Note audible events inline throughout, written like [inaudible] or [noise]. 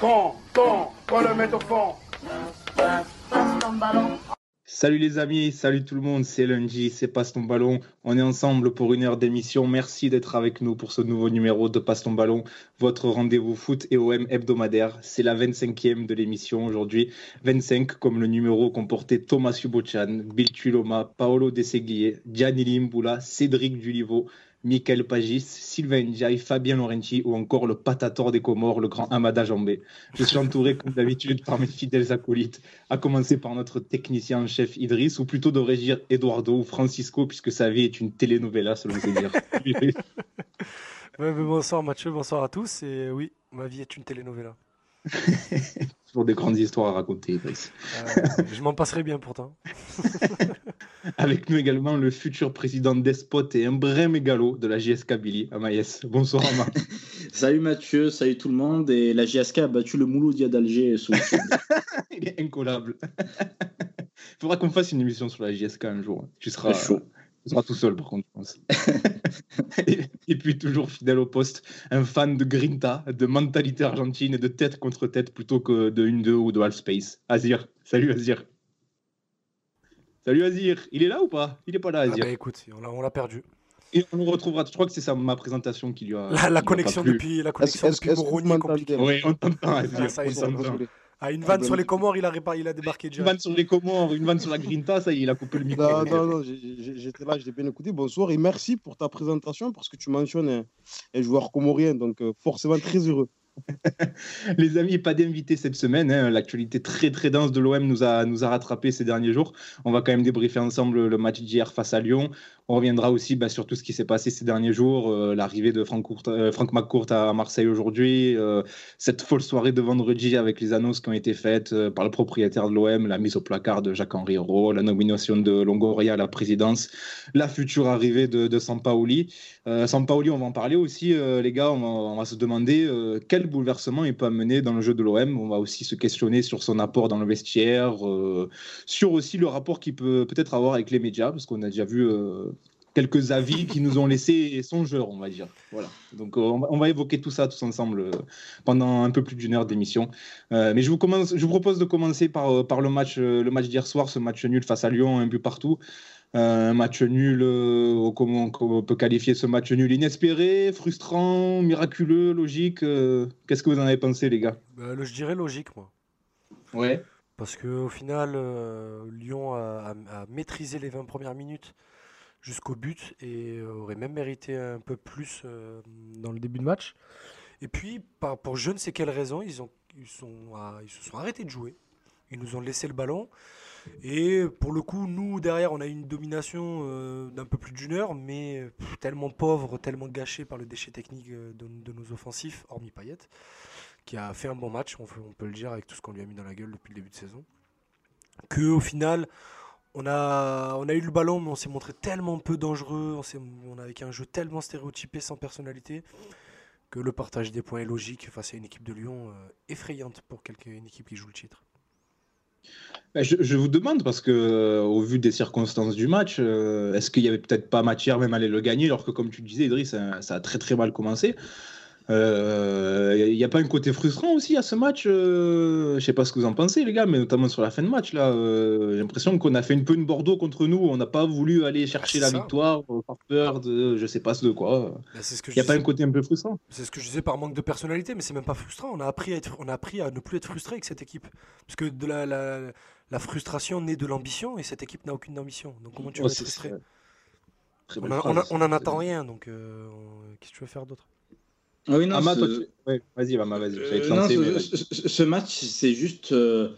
Fond, fond, faut le mettre au fond. Salut les amis, salut tout le monde, c'est lundi, c'est Passe ton ballon. On est ensemble pour une heure d'émission. Merci d'être avec nous pour ce nouveau numéro de Passe ton ballon, votre rendez-vous foot et OM hebdomadaire. C'est la 25e de l'émission aujourd'hui. 25 comme le numéro comportait Thomas Subochan, Bill Tuloma, Paolo De Gianni Cédric Dulivo, Michael Pagis, Sylvain Ndiaye, Fabien Laurenti ou encore le patator des Comores, le grand Amada Jambé. Je suis entouré, comme d'habitude, par mes fidèles acolytes, à commencer par notre technicien en chef Idriss, ou plutôt devrais dire Eduardo ou Francisco, puisque sa vie est une telenovela, selon ses dires. [laughs] bonsoir Mathieu, bonsoir à tous. Et oui, ma vie est une telenovela. [laughs] Toujours des grandes histoires à raconter, Idriss. Euh, je m'en passerai bien pourtant. [laughs] Avec nous également le futur président Despot et un vrai mégalo de la JSK Billy, Amaïs. Bonsoir Ama. [laughs] salut Mathieu, salut tout le monde. Et la JSK a battu le Mouloudia d'Alger [laughs] Il est incollable. Il [laughs] faudra qu'on fasse une émission sur la JSK un jour. Tu seras chaud. Tu seras tout seul, par contre, je pense. et, puis, toujours fidèle au poste, un fan de grinta, de mentalité argentine et de tête contre tête plutôt que de 1-2 ou de half space. Azir. Salut, Azir. Salut Azir, il est là ou pas? Il est pas là, ah Azir. Ah bah écoute, on l'a perdu. Et on le retrouvera. Je crois que c'est ça ma présentation qui lui a. La, connexion depuis la connexion est depuis Moroni est compliquée. Oui, on t'entend, Azir. Ah, ah, une vanne sur les Comores, il a, il a débarqué déjà. Une vanne sur les Comores, une vanne sur la Grinta, ça, il a coupé le micro. Non, non, non, j'étais là, j'ai bien écouté. Bonsoir et merci pour ta présentation parce que tu mentionnes un, un joueur comorien, donc euh, forcément très heureux. [laughs] Les amis, pas d'invité cette semaine. Hein. L'actualité très très dense de l'OM nous a, nous a rattrapé ces derniers jours. On va quand même débriefer ensemble le match d'hier face à Lyon. On reviendra aussi bah, sur tout ce qui s'est passé ces derniers jours, euh, l'arrivée de Franck, euh, McCourt à Marseille aujourd'hui, euh, cette folle soirée de vendredi avec les annonces qui ont été faites par le propriétaire de l'OM, la mise au placard de Jacques-Henri Hérault, la nomination de Longoria à la présidence, la future arrivée de, de Sampaoli. Sampaoli, on va en parler aussi, les gars, on va, se demander quel bouleversement il peut amener dans le jeu de l'OM. On va aussi se questionner sur son apport dans le vestiaire, sur aussi le rapport qu'il peut peut-être avoir avec les médias, parce qu'on a déjà vu quelques avis qui nous ont laissé songeurs, on va dire. Voilà. Donc euh, on va, évoquer tout ça tous ensemble euh, pendant un peu plus d'une heure d'émission. Euh, mais je vous, commence, je vous propose de commencer par, par le match, le match d'hier soir, ce match nul face à Lyon, un but partout. un match nul, comment on peut qualifier ce match nul Inespéré, frustrant, miraculeux, logique Qu'est-ce que vous en avez pensé, les gars? Bah, Je dirais logique, moi. Ouais. Parce qu'au final, Lyon a, a, maîtrisé les 20 premières minutes jusqu'au but et euh, aurait même mérité un peu plus euh, dans le début de match. Et puis, pour je ne sais quelle raison, ils, ont, ils, sont, ils se sont arrêtés de jouer. Ils nous ont laissé le ballon. Et pour le coup, nous, derrière, on a eu une domination euh, d'un peu plus d'une heure, mais tellement pauvre, tellement gâché par le déchet technique de, nos offensifs, hormis Payet, qui a fait un bon match, on, on peut le dire, avec tout ce qu'on lui a mis dans la gueule depuis le début de saison. Que au final, on a, a eu le ballon, mais on s'est montré tellement peu dangereux, on, on avec un jeu tellement stéréotypé, sans personnalité, que le partage des points est logique face à une équipe de Lyon euh, effrayante pour une équipe qui joue le titre. Ben, je, vous demande, parce que euh, au vu des circonstances du match, euh, est-ce qu'il y avait peut-être pas matière même à aller le gagner, alors que comme tu disais, Idriss, ça a très très mal commencé. Il euh, n'y a, pas un côté frustrant aussi à ce match euh, Je sais pas ce que vous en pensez, les gars, mais notamment sur la fin de match. là. Euh, j'ai l'impression qu'on a fait un peu une Bordeaux contre nous. On n'a pas voulu aller chercher ah, la victoire par peur de je sais pas ce de quoi. Bah, Il n'y a pas un côté un peu frustrant C'est ce que je disais par manque de personnalité, mais c'est même pas frustrant. On a, appris à être, on a appris à ne plus être frustré avec cette équipe. Parce que de la, la, frustration naît de l'ambition et cette équipe n'a aucune ambition. Donc comment tu vas être frustré On n'en attend rien, donc qu'est-ce que tu veux faire d'autre? Ah oui, non, ce... vas-y, vas-y. ce, match, c'est juste euh,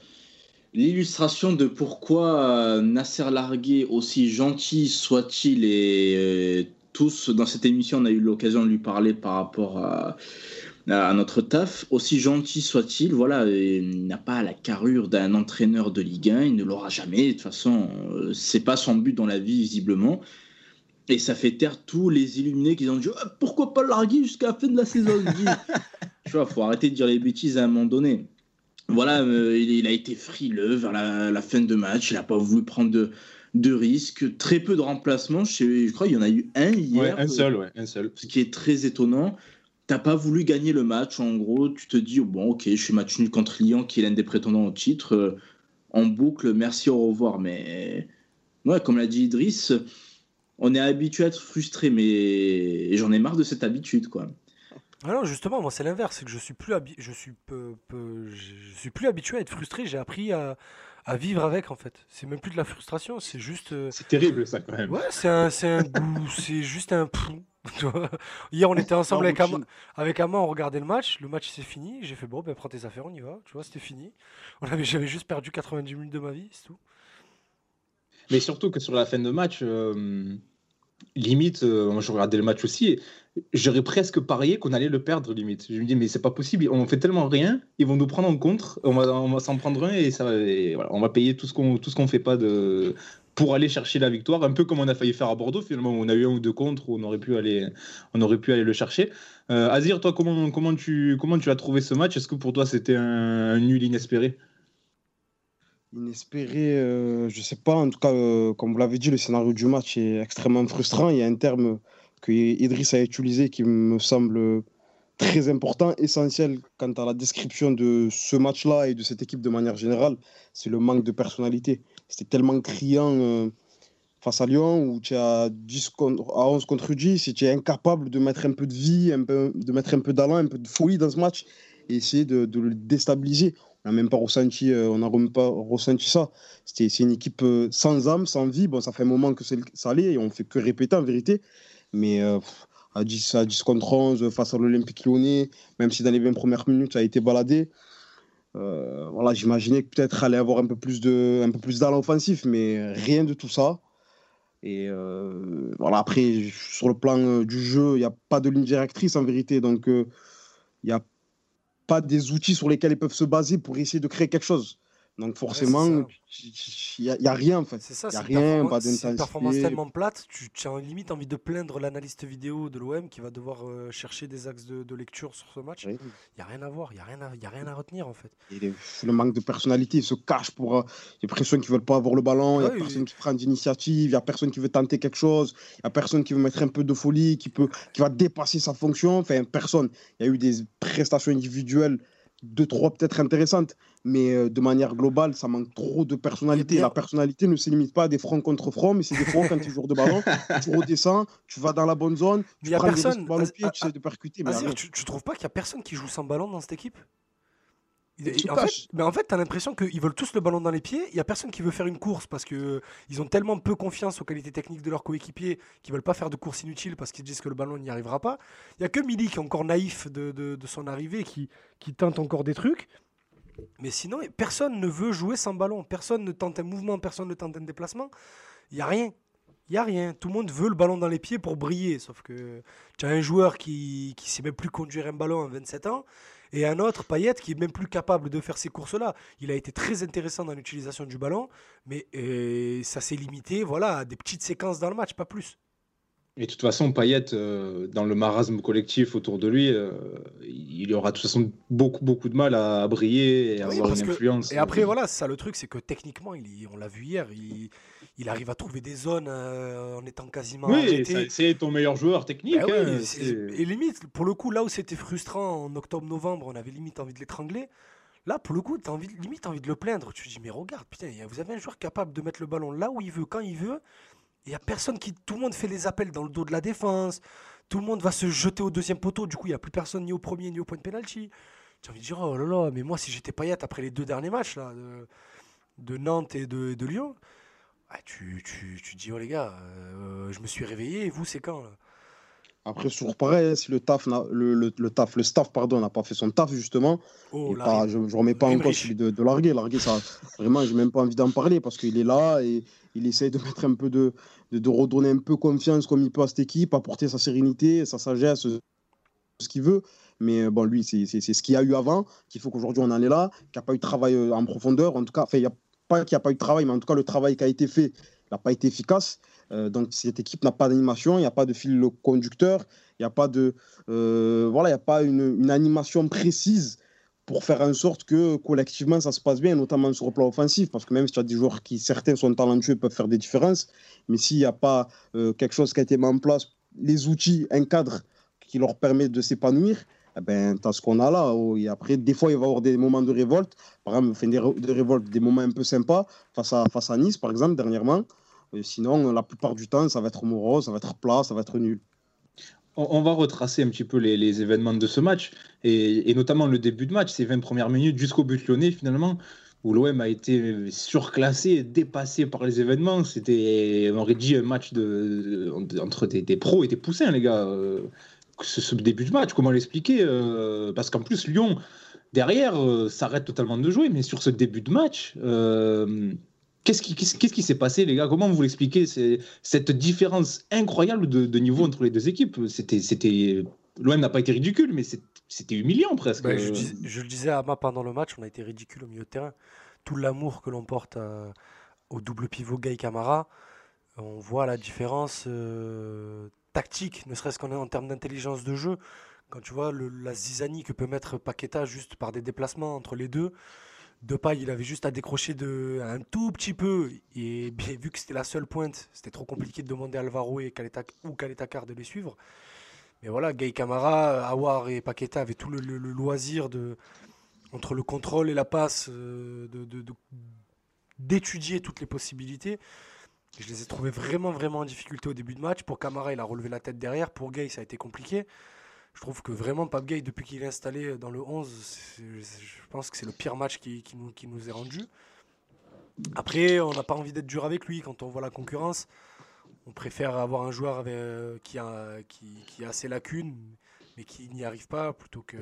l'illustration de pourquoi euh, Nasser Largué, aussi gentil soit-il, et euh, tous dans cette émission, on a eu l'occasion de lui parler par rapport à, à notre taf, aussi gentil soit-il, voilà, il n'a pas la carrure d'un entraîneur de Ligue 1, il ne l'aura jamais. De toute façon, c'est pas son but dans la vie, visiblement. Et ça fait taire tous les illuminés qui ont dit ah, pourquoi pas larguer jusqu'à la fin de la saison [laughs] Tu vois, faut arrêter de dire les bêtises à un moment donné. Voilà, euh, il, a été frileux vers la, fin de match. Il n'a pas voulu prendre de, de risques. Très peu de remplacements. Je, je crois qu'il y en a eu un hier. un seul, ouais, un seul. Ce qui est très étonnant. t'as pas voulu gagner le match. En gros, tu te dis, bon, ok, je suis match nul contre Lyon, qui est l'un des prétendants au titre. Euh, en boucle, merci, au revoir. Mais ouais, comme l'a dit Idriss, on est habitué à être frustré, mais j'en ai marre de cette habitude, quoi. Ah non, justement, moi c'est l'inverse, c'est que je suis plus je suis peu, je suis plus habitué à être frustré. J'ai appris à, à, vivre avec en fait. C'est même plus de la frustration, c'est juste. Euh, c'est terrible ça quand même. Ouais, c'est un, un goût, [laughs] c'est juste un. [laughs] Hier, on était ensemble avec Ama, avec Ama, on regardait le match. Le match s'est fini. J'ai fait bon, ben prends tes affaires, on y va. Tu vois, c'était fini. On avait, j'avais juste perdu 90 minutes de ma vie, c'est tout. Mais surtout que sur la fin de match, euh, limite, euh, je regardais le match aussi, j'aurais presque parié qu'on allait le perdre, limite. Je me dis, mais c'est pas possible, on fait tellement rien, ils vont nous prendre en compte, on va, s'en prendre un et, ça, on va payer tout ce qu'on qu'on fait pas de pour aller chercher la victoire, un peu comme on a failli faire à Bordeaux finalement, où on a eu un ou deux contre, où on aurait pu aller, on aurait pu aller le chercher. Euh, Azir, toi, comment, comment, tu, comment tu as trouvé ce match? Est-ce que pour toi c'était un nul inespéré? Inespéré, euh, je sais pas. En tout cas, euh, comme vous l'avez dit, le scénario du match est extrêmement frustrant. Il y a un terme que Idriss a utilisé qui me semble très important, essentiel quant à la description de ce match-là et de cette équipe de manière générale. C'est le manque de personnalité. C'était tellement criant euh, face à Lyon où tu as 10 contre, à 11 contre 10 et tu es incapable de mettre un peu de vie, un peu, de mettre un peu d'allant, un peu de folie dans ce match et essayer de le déstabiliser. On n'a même pas ressenti, euh, on n'a même pas ressenti ça. C'était, c'est une équipe euh, sans âme, sans vie. Bon, ça fait un moment que ça allait et on fait que répéter en vérité. Mais euh, à, 10, à 10 contre 11 face à l'Olympique lyonnais, même si dans les 20 premières minutes ça a été baladé, voilà, j'imaginais que peut-être allait avoir un peu plus de, un peu plus d'allant offensif, mais rien de tout ça. Et voilà, après, sur le plan du jeu, il n'y a pas de ligne directrice en vérité. Donc, il n'y a pas des outils sur lesquels ils peuvent se baser pour essayer de créer quelque chose. Donc forcément, il n'y a, rien en fait. C'est ça, il a rien, pas d'intensité. C'est une performance tellement plate, tu, as limite envie de plaindre l'analyste vidéo de l'OM qui va devoir euh, chercher des axes de, lecture sur ce match. Il n'y a rien à voir, il n'y a, rien à, y a rien à retenir en fait. Et le manque de personnalité, ils se cachent pour... Euh, il y a personne qui ne veut pas avoir le ballon, il n'y a personne qui prend d'initiative, il n'y a personne qui veut tenter quelque chose, il n'y a personne qui veut mettre un peu de folie, qui, peut, qui va dépasser sa fonction. Enfin, personne. Il y a eu des prestations individuelles deux, trois peut-être intéressantes, mais euh, de manière globale, ça manque trop de personnalité. La personnalité ne se limite pas à des fronts contre fronts, mais c'est des fronts quand tu joues de ballon, tu redescends, tu vas dans la bonne zone, tu prends personne... des pied, tu sais de percuter. Mais tu, tu trouves pas qu'il y a personne qui joue sans ballon dans cette équipe? En fait, mais en fait, tu as l'impression qu'ils veulent tous le ballon dans les pieds. Il n'y a personne qui veut faire une course parce qu'ils ont tellement peu confiance aux qualités techniques de leurs coéquipiers qu'ils veulent pas faire de course inutile parce qu'ils disent que le ballon n'y arrivera pas. Il n'y a que Milik qui est encore naïf de, de, son arrivée, qui, qui tente encore des trucs. Mais sinon, personne ne veut jouer sans ballon. Personne ne tente un mouvement, personne ne tente un déplacement. Il n'y a rien. Il a rien. Tout le monde veut le ballon dans les pieds pour briller. Sauf que tu as un joueur qui ne sait même plus conduire un ballon à 27 ans et un autre, Payet, qui est même plus capable de faire ces courses-là. Il a été très intéressant dans l'utilisation du ballon, mais euh, ça s'est limité voilà, à des petites séquences dans le match, pas plus. Et de toute façon, Payet, euh, dans le marasme collectif autour de lui, euh, il aura de toute façon beaucoup, beaucoup de mal à, briller et à avoir une influence. Et après, voilà, ça le truc, c'est que techniquement, il, on l'a vu hier, il, il arrive à trouver des zones euh, en étant quasiment oui, c'est ton meilleur joueur technique. Bah hein, et limite, pour le coup, là où c'était frustrant en octobre-novembre, on avait limite envie de l'étrangler. Là, pour le coup, tu as envie, limite envie de le plaindre. Tu te dis, mais regarde, putain, vous avez un joueur capable de mettre le ballon là où il veut, quand il veut. Il n'y a personne qui. Tout le monde fait les appels dans le dos de la défense. Tout le monde va se jeter au deuxième poteau. Du coup, il n'y a plus personne ni au premier ni au point de pénalty. J'ai envie de dire, oh là là, mais moi, si j'étais Payet après les deux derniers matchs là, de, Nantes et de Lyon, ah, tu, tu, tu, dis, oh les gars, euh, je me suis réveillé, et vous, c'est quand Après, sur pareil, si le taf, le, le, le, taf, le staff pardon, n'a pas fait son taf, justement, oh, je ne remets pas en cause celui de, de larguer. Larguer, ça, vraiment, j'ai même pas envie d'en parler parce qu'il est là et il essaye de mettre un peu de, de, de, redonner un peu confiance comme il peut à cette équipe, apporter sa sérénité, sa sagesse, ce qu'il veut. Mais bon, lui, c'est ce qu'il y a eu avant, qu'il faut qu'aujourd'hui on en est là, qu'il n'y a pas eu de travail euh, en profondeur. En tout cas, il y a qu'il n'y a pas eu de travail, mais en tout cas, le travail qui a été fait n'a pas été efficace. Euh, donc, cette équipe n'a pas d'animation, il n'y a pas de fil conducteur, il n'y a pas, de, euh, voilà, il y a pas une, animation précise pour faire en sorte que collectivement ça se passe bien, notamment sur le plan offensif, parce que même si tu as des joueurs qui, certains sont talentueux, peuvent faire des différences, mais s'il n'y a pas euh, quelque chose qui a été mis en place, les outils, un cadre qui leur permet de s'épanouir, eh ben, tu as ce qu'on a là. Oh, et après, des fois, il va y avoir des moments de révolte. Par exemple, des, de révolte, des moments un peu sympas face à, face à Nice, par exemple, dernièrement. Sinon, la plupart du temps, ça va être morose, ça va être plat, ça va être nul. On, va retracer un petit peu les, événements de ce match, et, notamment le début de match, ces 20 premières minutes jusqu'au but lyonnais, finalement où l'OM a été surclassé, dépassé par les événements. C'était, on aurait dit, un match entre des, pros et des poussins, les gars. Euh, ce, début de match, comment l'expliquer euh, Parce qu'en plus, Lyon, derrière, euh, s'arrête totalement de jouer, mais sur ce début de match, euh, qu'est-ce qui s'est passé, les gars? Comment vous l'expliquez Cette différence incroyable de, niveau entre les deux équipes? C'était. L'OM n'a pas été ridicule, mais c'était humiliant presque. Ben, je, le disais à Ama pendant le match, on a été ridicule au milieu de terrain. Tout l'amour que l'on porte au double pivot Gay Camara, on voit la différence tactique, ne serait-ce qu'en en termes d'intelligence de jeu. Quand tu vois la zizanie que peut mettre Paqueta juste par des déplacements entre les deux, Depay, il avait juste à décrocher de, un tout petit peu. Et bien, vu que c'était la seule pointe, c'était trop compliqué de demander à Alvaro et Caleta, ou Caleta de les suivre. Mais voilà, Gay Camara, Awar et Paqueta avaient tout le, loisir de, entre le contrôle et la passe, euh, d'étudier toutes les possibilités. Je les ai trouvés vraiment, vraiment en difficulté au début de match. Pour Camara, il a relevé la tête derrière. Pour Gay, ça a été compliqué. Je trouve que vraiment, Pape Gay, depuis qu'il est installé dans le 11, je pense que c'est le pire match qui, nous, qui nous est rendu. Après, on n'a pas envie d'être dur avec lui quand on voit la concurrence. On préfère avoir un joueur avec, euh, qui, a, qui, qui, a ses lacunes, mais qui n'y arrive pas, plutôt que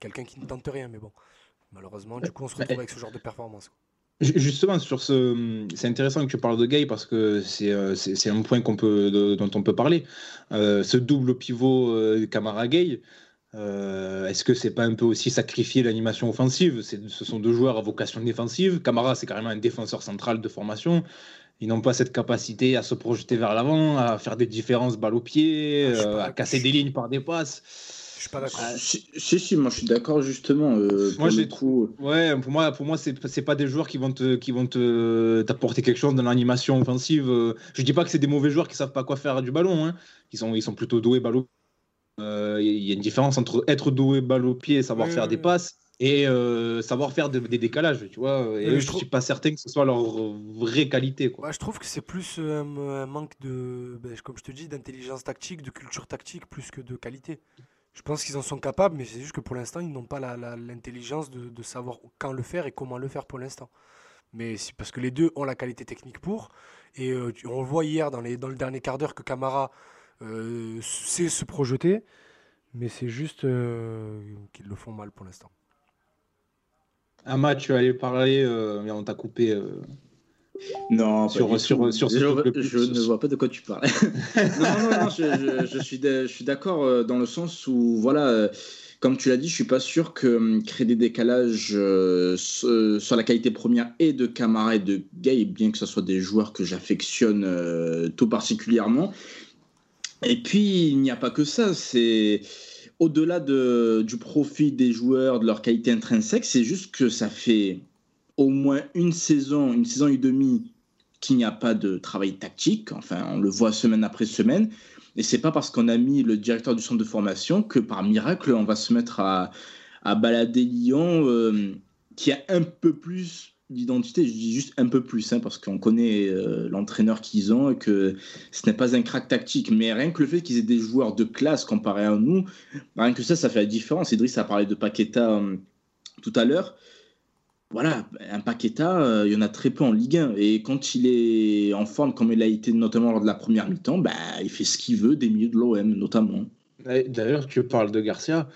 quelqu'un qui ne tente rien. Mais bon, malheureusement, du coup, on se retrouve avec ce genre de performance. Justement, sur ce, c'est intéressant que tu parles de Gay parce que c'est euh, un point qu'on peut, dont on peut parler. Euh, ce double pivot euh, Camara Gay, est-ce que c'est pas un peu aussi sacrifier l'animation offensive? Ce sont deux joueurs à vocation défensive. Camara, c'est carrément un défenseur central de formation. Ils n'ont pas cette capacité à se projeter vers l'avant, à faire des différences balle au pied, ah, à casser des lignes par des passes. Je suis pas d'accord. Ah, si, si, moi je suis d'accord justement. Euh, moi j'ai trop. Ouais, pour moi, pour moi c'est c'est pas des joueurs qui vont te qui vont te t'apporter quelque chose dans l'animation offensive. Je dis pas que c'est des mauvais joueurs qui savent pas quoi faire du ballon. Hein. Ils sont ils sont plutôt doués. Euh, il y a une différence entre être doué balle au pied, savoir faire des passes et euh, savoir faire des décalages, tu vois. Et je, ne suis pas certain que ce soit leur vraie qualité. Quoi. je trouve que c'est plus un, manque de, ben, comme je te dis, d'intelligence tactique, de culture tactique, plus que de qualité. Je pense qu'ils en sont capables, mais c'est juste que pour l'instant, ils n'ont pas l'intelligence de, savoir quand le faire et comment le faire pour l'instant. Mais c'est parce que les deux ont la qualité technique pour. Et euh, on le voit hier dans, les, dans le dernier quart d'heure que Camara euh, sait se projeter. Mais c'est juste euh, qu'ils le font mal pour l'instant. Ama, tu allais parler, on t'a coupé. Non, sur, sur, sur, je, ne vois pas de quoi tu parles. [laughs] non, non, non, je, suis je suis d'accord euh, dans le sens où, voilà, euh, comme tu l'as dit, je suis pas sûr que hum, créer des décalages euh, sur la qualité première et de Camara et de Gay, bien que ce soit des joueurs que j'affectionne tout particulièrement. Et puis, il n'y a pas que ça, c'est au-delà de, du profit des joueurs, de leur qualité intrinsèque, c'est juste que ça fait au moins une saison, une saison et demie qu'il n'y a pas de travail tactique. Enfin, on le voit semaine après semaine. Et c'est pas parce qu'on a mis le directeur du centre de formation que par miracle, on va se mettre à, à balader Lyon, euh, qui a un peu plus d'identité. Je dis juste un peu plus, hein, parce qu'on connaît euh, l'entraîneur qu'ils ont et que ce n'est pas un crack tactique. Mais rien que le fait qu'ils aient des joueurs de classe comparé à nous, rien que ça, ça fait la différence. Idriss a parlé de Paqueta euh, tout à l'heure voilà, un Paqueta, euh, il y en a très peu en Ligue 1. Et quand il est en forme, comme il a été notamment lors de la première mi-temps, bah, il fait ce qu'il veut des milieux de l'OM, notamment. D'ailleurs, tu parles de Garcia.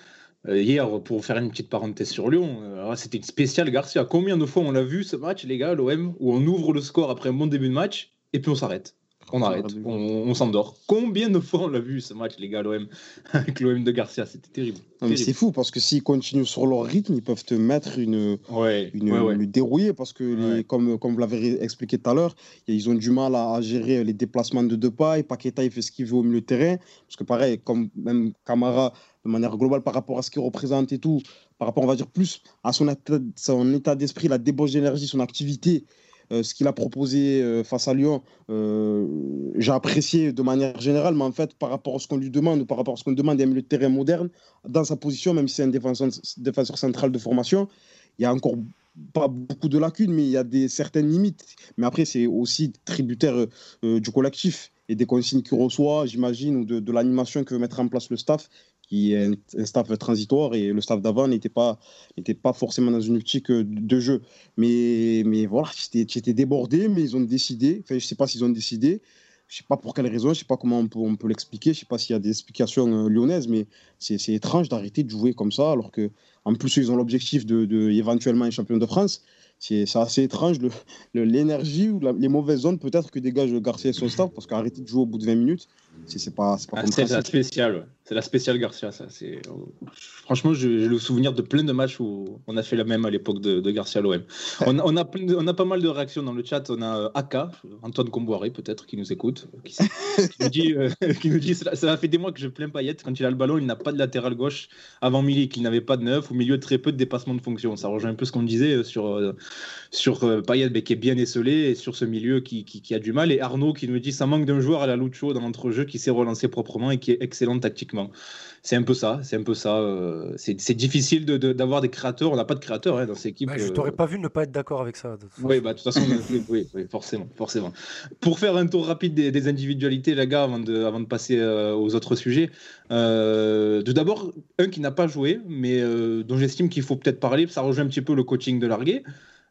Euh, hier, pour faire une petite parenthèse sur Lyon, euh, c'était une spéciale Garcia. Combien de fois on l'a vu ce match, les gars, l'OM, où on ouvre le score après un bon début de match et puis on s'arrête on arrête, on, s'endort. Combien de fois on l'a vu ce match, les gars, l'OM, [laughs] avec l'OM de Garcia C'était terrible. c'est fou parce que s'ils continuent sur leur rythme, ils peuvent te mettre une, ouais, une, dérouillée parce que, comme, comme vous l'avez expliqué tout à l'heure, ils ont du mal à, gérer les déplacements de deux pas. Et Paqueta, il fait ce qu'il veut au milieu de terrain. Parce que, pareil, comme même Camara, de manière globale par rapport à ce qu'il représente et tout, par rapport, on va dire, plus à son son état d'esprit, la débauche d'énergie, son activité ce qu'il a proposé face à Lyon, j'ai apprécié de manière générale, mais en fait, par rapport à ce qu'on lui demande, ou par rapport à ce qu'on demande d'un milieu de terrain moderne, dans sa position, même si c'est un défenseur, central de formation, il y a encore pas beaucoup de lacunes, mais il y a des certaines limites. Mais après, c'est aussi tributaire du collectif et des consignes qu'il reçoit, j'imagine, ou de l'animation que veut mettre en place le staff qui est un, staff transitoire et le staff d'avant n'était pas, n'était pas forcément dans une optique de jeu. Mais, mais voilà, j'étais débordé, mais ils ont décidé, enfin, je ne sais pas s'ils ont décidé, je ne sais pas pour quelle raison, je ne sais pas comment on peut, on peut l'expliquer, je ne sais pas s'il y a des explications euh, lyonnaises, mais c'est étrange d'arrêter de jouer comme ça, alors que en plus ils ont l'objectif de, de, éventuellement un champion de France. C'est assez étrange l'énergie ou les mauvaises zones peut-être que dégage Garcia et son staff, parce qu'arrêter de jouer au bout de 20 minutes, c'est pas, pas ah, C'est la spéciale, c'est la spéciale Garcia. Ça. Franchement, j'ai le souvenir de plein de matchs où on a fait la même à l'époque de, Garcia l'OM. On, [laughs] on, a, on a pas mal de réactions dans le chat. On a euh, Aka, Antoine Comboiré peut-être, qui nous écoute, qui, [laughs] nous dit, euh, [laughs] qui nous dit ça, ça fait des mois que je plains Payet. Quand il a le ballon, il n'a pas de latéral gauche avant Milik, il n'avait pas de neuf, au milieu très peu de dépassement de fonction. Ça rejoint un peu ce qu'on disait euh, sur, sur Payet, qui est bien esselé, et sur ce milieu qui, qui, a du mal. Et Arnaud qui nous dit ça manque d'un joueur à la Lucho dans l'entrejeu qui s'est relancé proprement et qui est excellent tactiquement. C'est un peu ça, c'est un peu ça. Euh, c'est difficile d'avoir de, des créateurs. On n'a pas de créateurs hein, dans cette équipe. Bah, je t'aurais pas vu ne pas être d'accord avec ça. oui, bah, de toute façon, oui, forcément, forcément. Pour faire un tour rapide des, individualités, les gars, avant de, avant de passer euh, aux autres sujets, euh, tout d'abord, un qui n'a pas joué, mais dont j'estime qu'il faut peut-être parler, ça rejoint un petit peu le coaching de Larguet.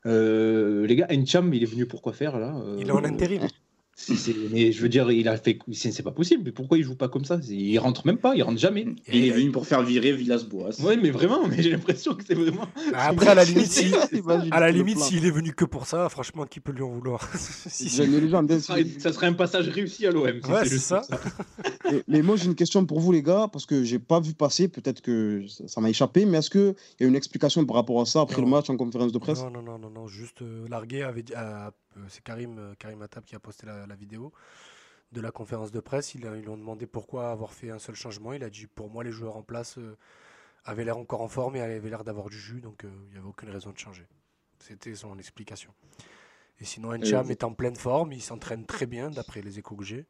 les gars, Encham, il est venu pour quoi faire là Il est en intérim mais je veux dire, il a fait. C'est pas possible. Mais pourquoi il joue pas comme ça? Il rentre même pas, il rentre jamais. il est venu pour faire virer Villas-Boas. Ouais, mais vraiment, mais j'ai l'impression que c'est vraiment. Bah, [laughs] après, à la limite, s'il [laughs] à la limite, s'il est venu que pour ça, franchement, qui peut lui en vouloir? [laughs] Si, ça, serait un passage réussi à l'OM. ouais, c'est ça. mais, moi, j'ai une question pour vous, les gars, parce que j'ai pas vu passer. Peut-être que ça m'a échappé, mais est-ce qu'il y a une explication par rapport à ça après le match en conférence de presse? Non, non, non, non, non juste euh, largué avait euh, c'est Karim, euh, Karim Attab qui a posté la, vidéo de la conférence de presse. Ils, lui ont demandé pourquoi avoir fait un seul changement. Il a dit pour moi les joueurs en place euh, avaient l'air encore en forme et avaient l'air d'avoir du jus, donc il n'y avait aucune raison de changer. C'était son explication. Et sinon, Encham est en pleine forme, il s'entraîne très bien d'après les échos que j'ai.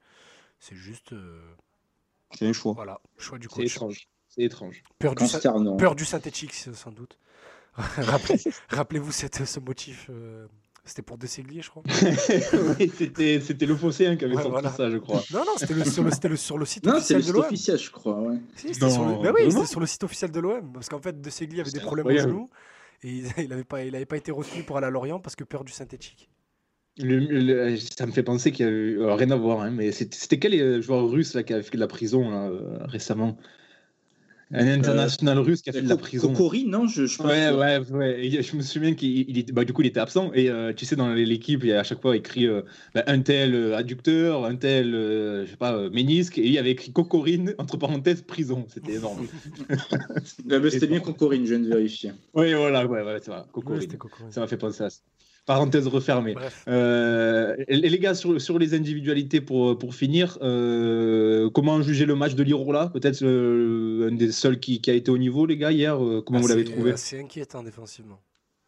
C'est juste. C'est un choix. Voilà, choix du coach. C'est étrange. C'est étrange. Peur du, peur du synthétique, sans doute. [laughs] Rappelez-vous ce motif c'était pour De Segli, je crois. [laughs] oui, c'était, c'était le fossé hein, qui avait sorti ça, je crois. Non, non, c'était, le, sur, le, c'était le, sur le site non, officiel de l'OM. officiel, je crois, ouais. Si, c'était, sur le, bah oui, c'était sur le site officiel de l'OM. Parce qu'en fait, De Segli avait des problèmes au genou. Et [laughs] il n'avait pas, il pas été retenu pour aller à Lorient parce que peur du synthétique. Le, ça me fait penser qu'il y a eu, rien à voir, hein, mais c'était, quel euh, joueur russe là, qui a fait de la prison là, euh, récemment? Un international russe qui a fait de la prison. Kokori, non je, je pense Ouais, ouais, ouais. je me souviens qu'il bah, du coup, il était absent. Et euh, tu sais, dans l'équipe, il y a à chaque fois écrit euh, bah, un tel euh, adducteur, un tel, je sais pas, ménisque. Et il y avait écrit Cocorine, entre parenthèses, prison. C'était [laughs] énorme. C'était bien Cocorine, je viens de vérifier. Oui, voilà, ouais, ouais, c'est vrai. Cocorine. ça m'a fait penser à ça. Parenthèse refermée. Euh, les gars, sur, sur, les individualités, pour, pour finir, euh, comment juger le match de Lirola Peut-être euh, un des seuls qui, qui, a été au niveau, les gars, hier. comment vous l'avez trouvé? C'est inquiétant défensivement.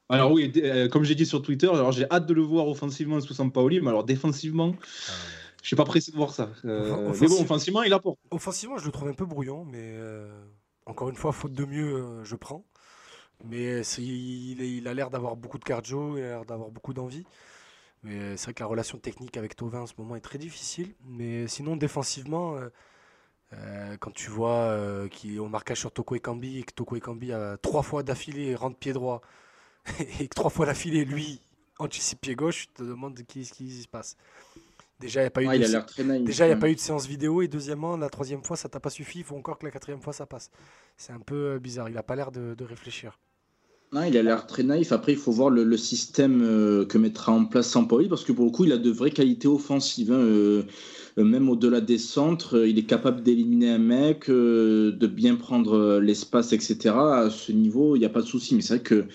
Alors oui, comme j'ai dit sur Twitter, alors j'ai hâte de le voir offensivement sous Sampaoli, mais alors défensivement, ah je suis pas pressé de voir ça. mais bon, offensivement, il apporte. Offensivement, je le trouve un peu brouillon, mais encore une fois, faute de mieux, je prends. Mais il, il, a l'air d'avoir beaucoup de cardio, il a l'air d'avoir beaucoup d'envie. Mais c'est vrai que la relation technique avec Tovin en ce moment est très difficile. Mais sinon, défensivement, euh, euh, quand tu vois euh, qu'il au marquage sur Toko Ekambi et que Toko Ekambi a trois fois d'affilée rentre pied droit [laughs] et que trois fois d'affilée, lui, anticipe pied gauche, tu te demandes qui, ce qui se passe. Déjà, il n'y a, pas, eu de... Déjà, y a pas eu de séance vidéo. Et deuxièmement, la troisième fois, ça t'a pas suffi. Il faut encore que la quatrième fois, ça passe. C'est un peu bizarre. Il n'a pas l'air de, de réfléchir. Non, il a l'air très naïf. Après, il faut voir le, système euh, que mettra en place Sampaoli, parce que pour le coup, il a de vraies qualités offensives. Hein, euh, euh, même au-delà des centres, il est capable d'éliminer un mec, de bien prendre l'espace, etc. À ce niveau, il n'y a pas de souci. Mais c'est vrai que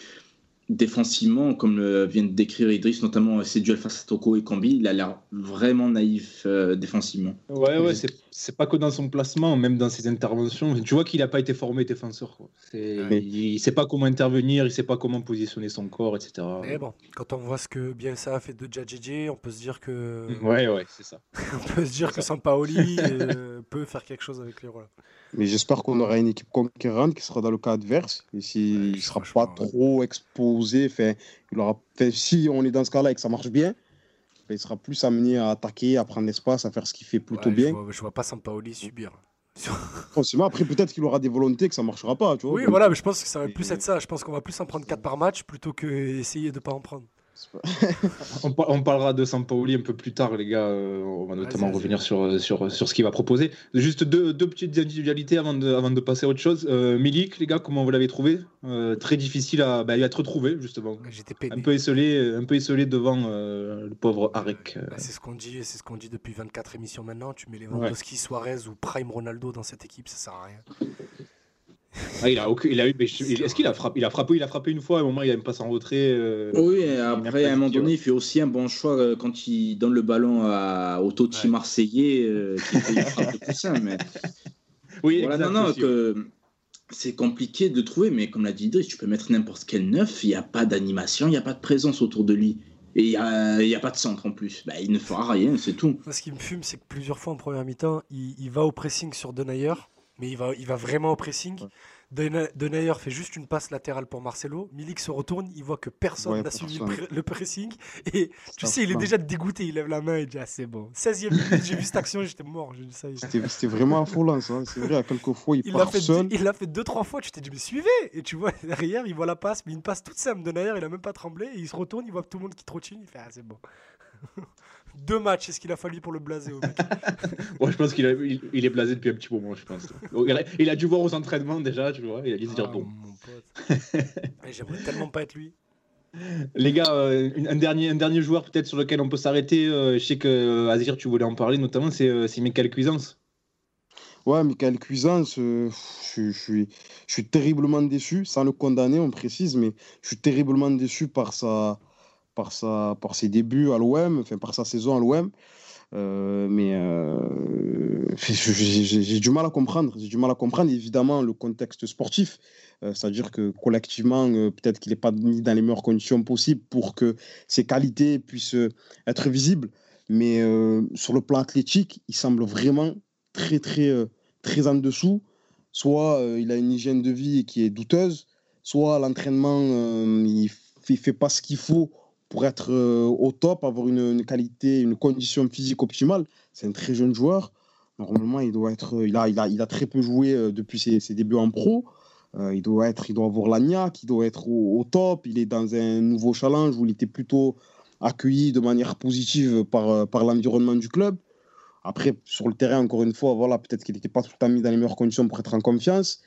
défensivement, comme le vient de décrire Idriss, notamment ses duels face à Toko et Kambi, il a l'air vraiment naïf euh, défensivement. Ouais, ouais, c'est pas que dans son placement, même dans ses interventions. Tu vois qu'il n'a pas été formé défenseur. Il, ne sait pas comment intervenir, il sait pas comment positionner son corps, etc. Mais bon, quand on voit ce que bien ça a fait de Djadjidji, on peut se dire que. [laughs] Ouais, ouais, c'est ça. [laughs] on peut se dire que Sampaoli [laughs] euh, peut faire quelque chose avec les rôles. Mais j'espère qu'on aura une équipe conquérante qui sera dans le cas adverse. Et s'il ne sera pas trop exposé, fait, il aura, fait, si on est dans ce cas-là et que ça marche bien, il sera plus amené à attaquer, à prendre l'espace, à faire ce qu'il fait plutôt bien. Je vois, vois pas Sampaoli subir. [laughs] après, peut-être qu'il aura des volontés que ça marchera pas. Tu vois, oui, voilà, mais je pense que ça va plus être ça. Je pense qu'on va plus en prendre 4 par match plutôt qu'essayer de pas en prendre. [laughs] on, parlera de Sampaoli un peu plus tard, les gars. Euh, on va notamment revenir sur, sur, sur ce qu'il va proposer. Juste deux, deux, petites individualités avant de, avant de passer à autre chose. Euh, Milik, les gars, comment vous l'avez trouvé? Euh, Très difficile à, bah, à être retrouvé, justement. Un peu esselé, un peu esselé devant le pauvre Arek. Bah, c'est ce qu'on dit, c'est ce qu'on dit depuis 24 émissions maintenant. Tu mets Lewandowski, ouais. Suarez ou Prime Ronaldo dans cette équipe, ça sert à rien. Ah, il a, il a eu, est-ce qu'il a frappé Il a frappé, il a frappé une fois. À un moment, il a même pas en retrait. Euh, oui, après, à un moment donné, il fait aussi un bon choix euh, quand il donne le ballon à, au Totti marseillais, euh, qui frappe tout [laughs] ça. Mais... Oui, voilà, non, non, que c'est compliqué de trouver, mais comme l'a dit Idriss, tu peux mettre n'importe quel neuf, il n'y a pas d'animation, il n'y a pas de présence autour de lui. Et il n'y a, a, pas de centre en plus. Bah, il ne fera rien, c'est tout. ce qui me fume, c'est que plusieurs fois en première mi-temps, il, il, va au pressing sur Denayer mais il va, il va vraiment au pressing. Denayer fait juste une passe latérale pour Marcelo. Milik se retourne, il voit que personne n'a suivi le, pressing. Et tu sais, il est déjà dégoûté, il lève la main et dit Ah, c'est bon. 16e minute, j'ai vu cette action, j'étais mort. C'était vraiment affolant, ça. C'est vrai, à quelques fois, il, il part seul. Il l'a fait deux, trois fois, tu t'es dit Mais suivez Et tu vois, [laughs] derrière, il voit la passe, mais une passe toute simple. Denayer, il a même pas tremblé. Et il se retourne, il voit tout le monde qui trottine. Il fait Ah, c'est bon. [laughs] Deux matchs, c'est ce qu'il a fallu pour le blaser au mec. [laughs] je pense qu'il il, est blasé depuis un petit moment, je pense. Il a, dû voir aux entraînements déjà, tu vois, il a dû se dire ah, bon. [laughs] J'aimerais tellement pas être lui. Les gars, euh, un, dernier, un dernier joueur peut-être sur lequel on peut s'arrêter, euh, je sais que euh, Azir, tu voulais en parler notamment, c'est Michael Cuisance. Ouais, Michael Cuisance, je, je, suis, je suis terriblement déçu, sans le condamner, on précise, mais je suis terriblement déçu par sa, par, sa, par ses débuts à l'OM, enfin par sa saison à l'OM. Euh, mais euh, [laughs] j'ai du mal à comprendre. J'ai du mal à comprendre, évidemment, le contexte sportif. Euh, c'est-à-dire que collectivement, peut-être qu'il n'est pas mis dans les meilleures conditions possibles pour que ses qualités puissent être visibles. Mais sur le plan athlétique, il semble vraiment très, très, très en dessous. Soit il a une hygiène de vie qui est douteuse, soit l'entraînement, il ne fait pas ce qu'il faut pour être euh, au top, avoir une, qualité, une condition physique optimale. C'est un très jeune joueur. Normalement, il doit être, il a, il a, il a très peu joué euh, depuis ses, débuts en pro. Euh, il doit être, il doit avoir l'agnac, il doit être au, top. Il est dans un nouveau challenge où il était plutôt accueilli de manière positive par, l'environnement du club. Après, sur le terrain, encore une fois, voilà, peut-être qu'il n'était pas tout le temps mis dans les meilleures conditions pour être en confiance.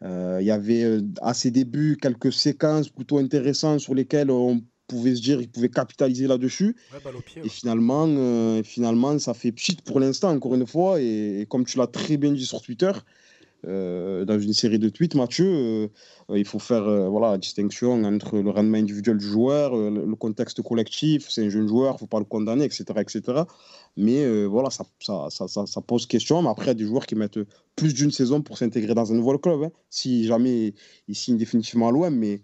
il y avait à ses débuts quelques séquences plutôt intéressantes sur lesquelles on pouvait se dire il pouvait capitaliser là-dessus. et finalement, euh, finalement, ça fait pchit pour l'instant, encore une fois. Et, comme tu l'as très bien dit sur Twitter, euh, dans une série de tweets, Mathieu, euh, il faut faire voilà, la distinction entre le rendement individuel du joueur, le, contexte collectif, c'est un jeune joueur, il ne faut pas le condamner, etc. etc. Mais voilà, ça, ça, ça, ça, pose question. Mais après, il y a des joueurs qui mettent plus d'une saison pour s'intégrer dans un nouveau club. Hein. si jamais ils signent définitivement à l'OM, mais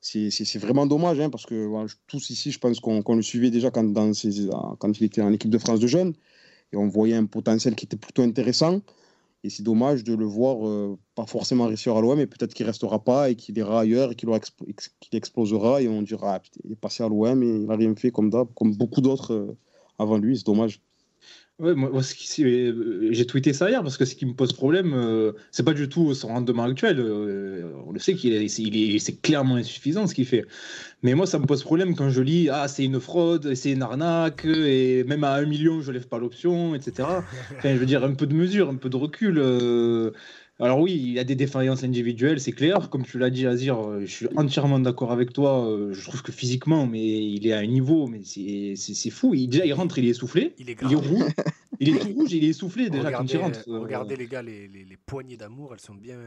c'est vraiment dommage, hein, parce que tous ici, je pense qu'on le suivait déjà quand, il était en équipe de France de jeunes, et on voyait un potentiel qui était plutôt intéressant. Et c'est dommage de le voir euh, pas forcément réussir à l'OM, mais peut-être qu'il restera pas et qu'il ira ailleurs et qu'il explosera et on dira ah, il est passé à l'OM et il n'a rien fait comme, comme beaucoup d'autres euh, avant lui. C'est dommage. Ouais, moi, euh, j'ai tweeté ça hier parce que ce qui me pose problème, euh, c'est pas du tout son rendement actuel. Euh, on le sait qu'il est, est, c'est clairement insuffisant ce qu'il fait. Mais moi, ça me pose problème quand je lis ah c'est une fraude, c'est une arnaque et même à un million je lève pas l'option, etc. Je veux dire un peu de mesure, un peu de recul. Alors oui, il y a des défaillances individuelles, c'est clair. Comme tu l'as dit, Azir, euh, je suis entièrement d'accord avec toi. Euh, je trouve que physiquement, mais il est à un niveau, mais c'est fou. Il, déjà, il rentre, il est essoufflé. Il est, il est rouge. il est tout rouge, il est essoufflé déjà regardez, quand il rentre. Regardez les gars, les, les, poignées d'amour, elles sont bien,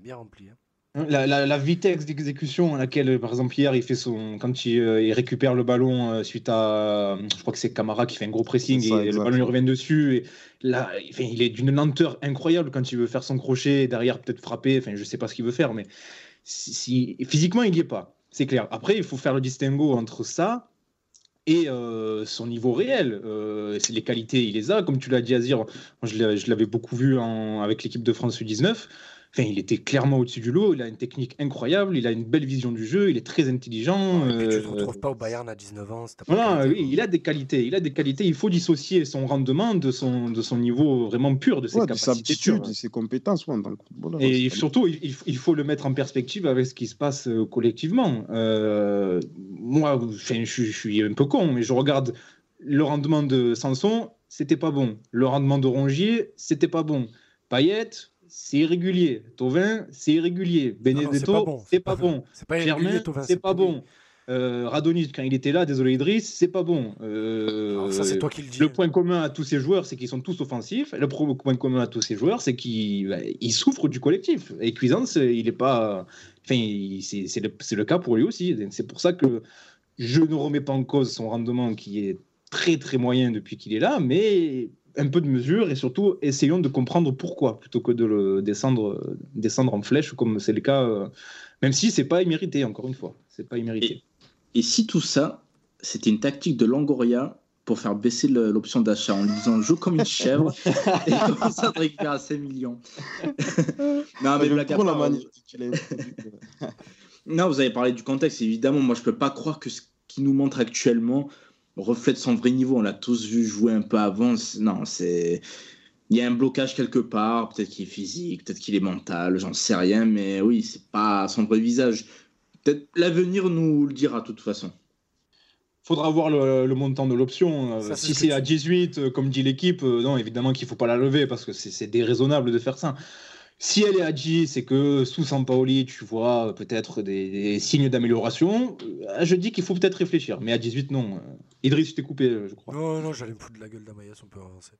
bien remplies. Hein. Hein, la, vitesse d'exécution à laquelle, par exemple, hier, il fait son, quand il, euh, récupère le ballon euh, suite à, je crois que c'est Camara qui fait un gros pressing et le ballon lui revient dessus. Et là, il est d'une lenteur incroyable quand il veut faire son crochet, derrière peut-être frapper. Enfin, je sais pas ce qu'il veut faire, mais si, physiquement, il n'y est pas. C'est clair. Après, il faut faire le distinguo entre ça et euh, son niveau réel. c'est les qualités, il les a. Comme tu l'as dit, Azir, je l'avais beaucoup vu avec l'équipe de France U19 il était clairement au-dessus du lot. Il a une technique incroyable. Il a une belle vision du jeu. Il est très intelligent. tu ne te euh, retrouves pas au Bayern à 19 ans. Voilà, oui, il a des qualités. Il a des qualités. Il faut dissocier son rendement de son, de son niveau vraiment pur, de ses capacités. De de ses compétences en tant que footballeur. Et surtout, il, il, faut le mettre en perspective avec ce qui se passe euh, collectivement. Euh, moi, je, je suis un peu con, mais je regarde le rendement de Sanson, c'était pas bon. Le rendement de Rongier, c'était pas bon. Payet, c'est irrégulier. Tovin, c'est irrégulier. Benedetto, c'est pas bon. C'est pas, Germain, c'est pas bon. Euh, Radonich, quand il était là, désolé Idriss, c'est pas bon. Euh, ça, c'est toi qui le dis. Le point commun à tous ces joueurs, c'est qu'ils sont tous offensifs. Le point commun à tous ces joueurs, c'est qu'ils bah, souffrent du collectif. Et Cuisance, il est pas. Enfin, c'est le, le, cas pour lui aussi. C'est pour ça que je ne remets pas en cause son rendement qui est très très moyen depuis qu'il est là, mais un peu de mesure et surtout essayons de comprendre pourquoi plutôt que de le descendre, descendre en flèche comme c'est le cas, euh, même si c'est pas immérité, encore une fois. C'est pas immérité. Et, si tout ça, c'était une tactique de Langoria pour faire baisser l'option d'achat en lui disant joue comme une chèvre [laughs] et comme ça de récupérer 5 millions. [laughs] non, mais blague Non, vous avez parlé du contexte, évidemment. Moi, je peux pas croire que ce qui nous montre actuellement reflète son vrai niveau. On l'a tous vu jouer un peu avant. Non, c'est. Il y a un blocage quelque part, peut-être qu'il est physique, peut-être qu'il est mental, j'en sais rien, mais oui, c'est pas son vrai visage. Peut-être l'avenir nous le dira de toute façon. Faudra voir le, montant de l'option. Euh, si c'est à 18, euh, comme dit l'équipe, euh, non, évidemment qu'il faut pas la lever parce que c'est déraisonnable de faire ça. Si elle est à 10 c'est que sous Sampaoli, tu vois peut-être des, signes d'amélioration, euh, je dis qu'il faut peut-être réfléchir. Mais à 18, non. Idriss, je t'ai coupé, je crois. Non, non, j'allais me foutre de la gueule d'Amaïs, on peut avancer.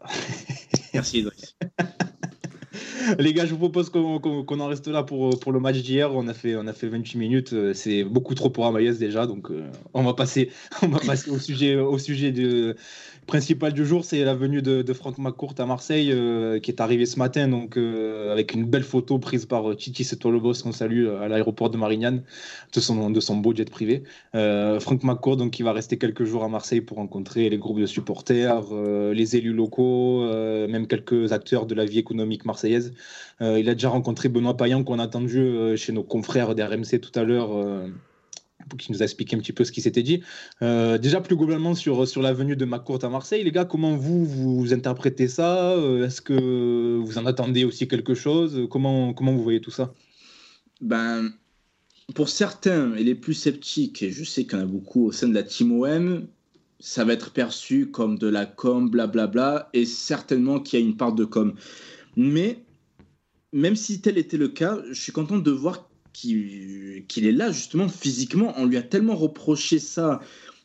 [laughs] Merci, Idriss. [laughs] Les gars, je vous propose qu'on en reste là pour, pour le match d'hier. On, a fait, on a fait 28 minutes. Euh, c'est beaucoup trop pour Amaïs déjà. Donc, euh, on va passer, [laughs] on va passer au sujet, au sujet de, principal du jour, c'est la venue de, Franck McCourt à Marseille, euh, qui est arrivé ce matin, donc euh, avec une belle photo prise par euh, Setolobos, qu'on salue à l'aéroport de Marignane, de son, de son beau jet privé. Franck McCourt, donc, qui va rester quelques jours à Marseille pour rencontrer les groupes de supporters, les élus locaux, même quelques acteurs de la vie économique marseillaise. il a déjà rencontré Benoît Payan, qu'on a attendu chez nos confrères d'RMC tout à l'heure qui nous a expliqué un petit peu ce qui s'était dit. Euh, déjà, plus globalement, sur, sur la venue de McCourt à Marseille, les gars, comment vous, vous interprétez ça? Euh, Est-ce que vous en attendez aussi quelque chose? Comment, comment vous voyez tout ça? Ben, Pour certains, et les plus sceptiques, et je sais qu'il y en a beaucoup au sein de la Team OM, ça va être perçu comme de la com, blablabla, bla bla, et certainement qu'il y a une part de com. Mais, même si tel était le cas, je suis content de voir qu'il est là justement physiquement. On lui a tellement reproché ça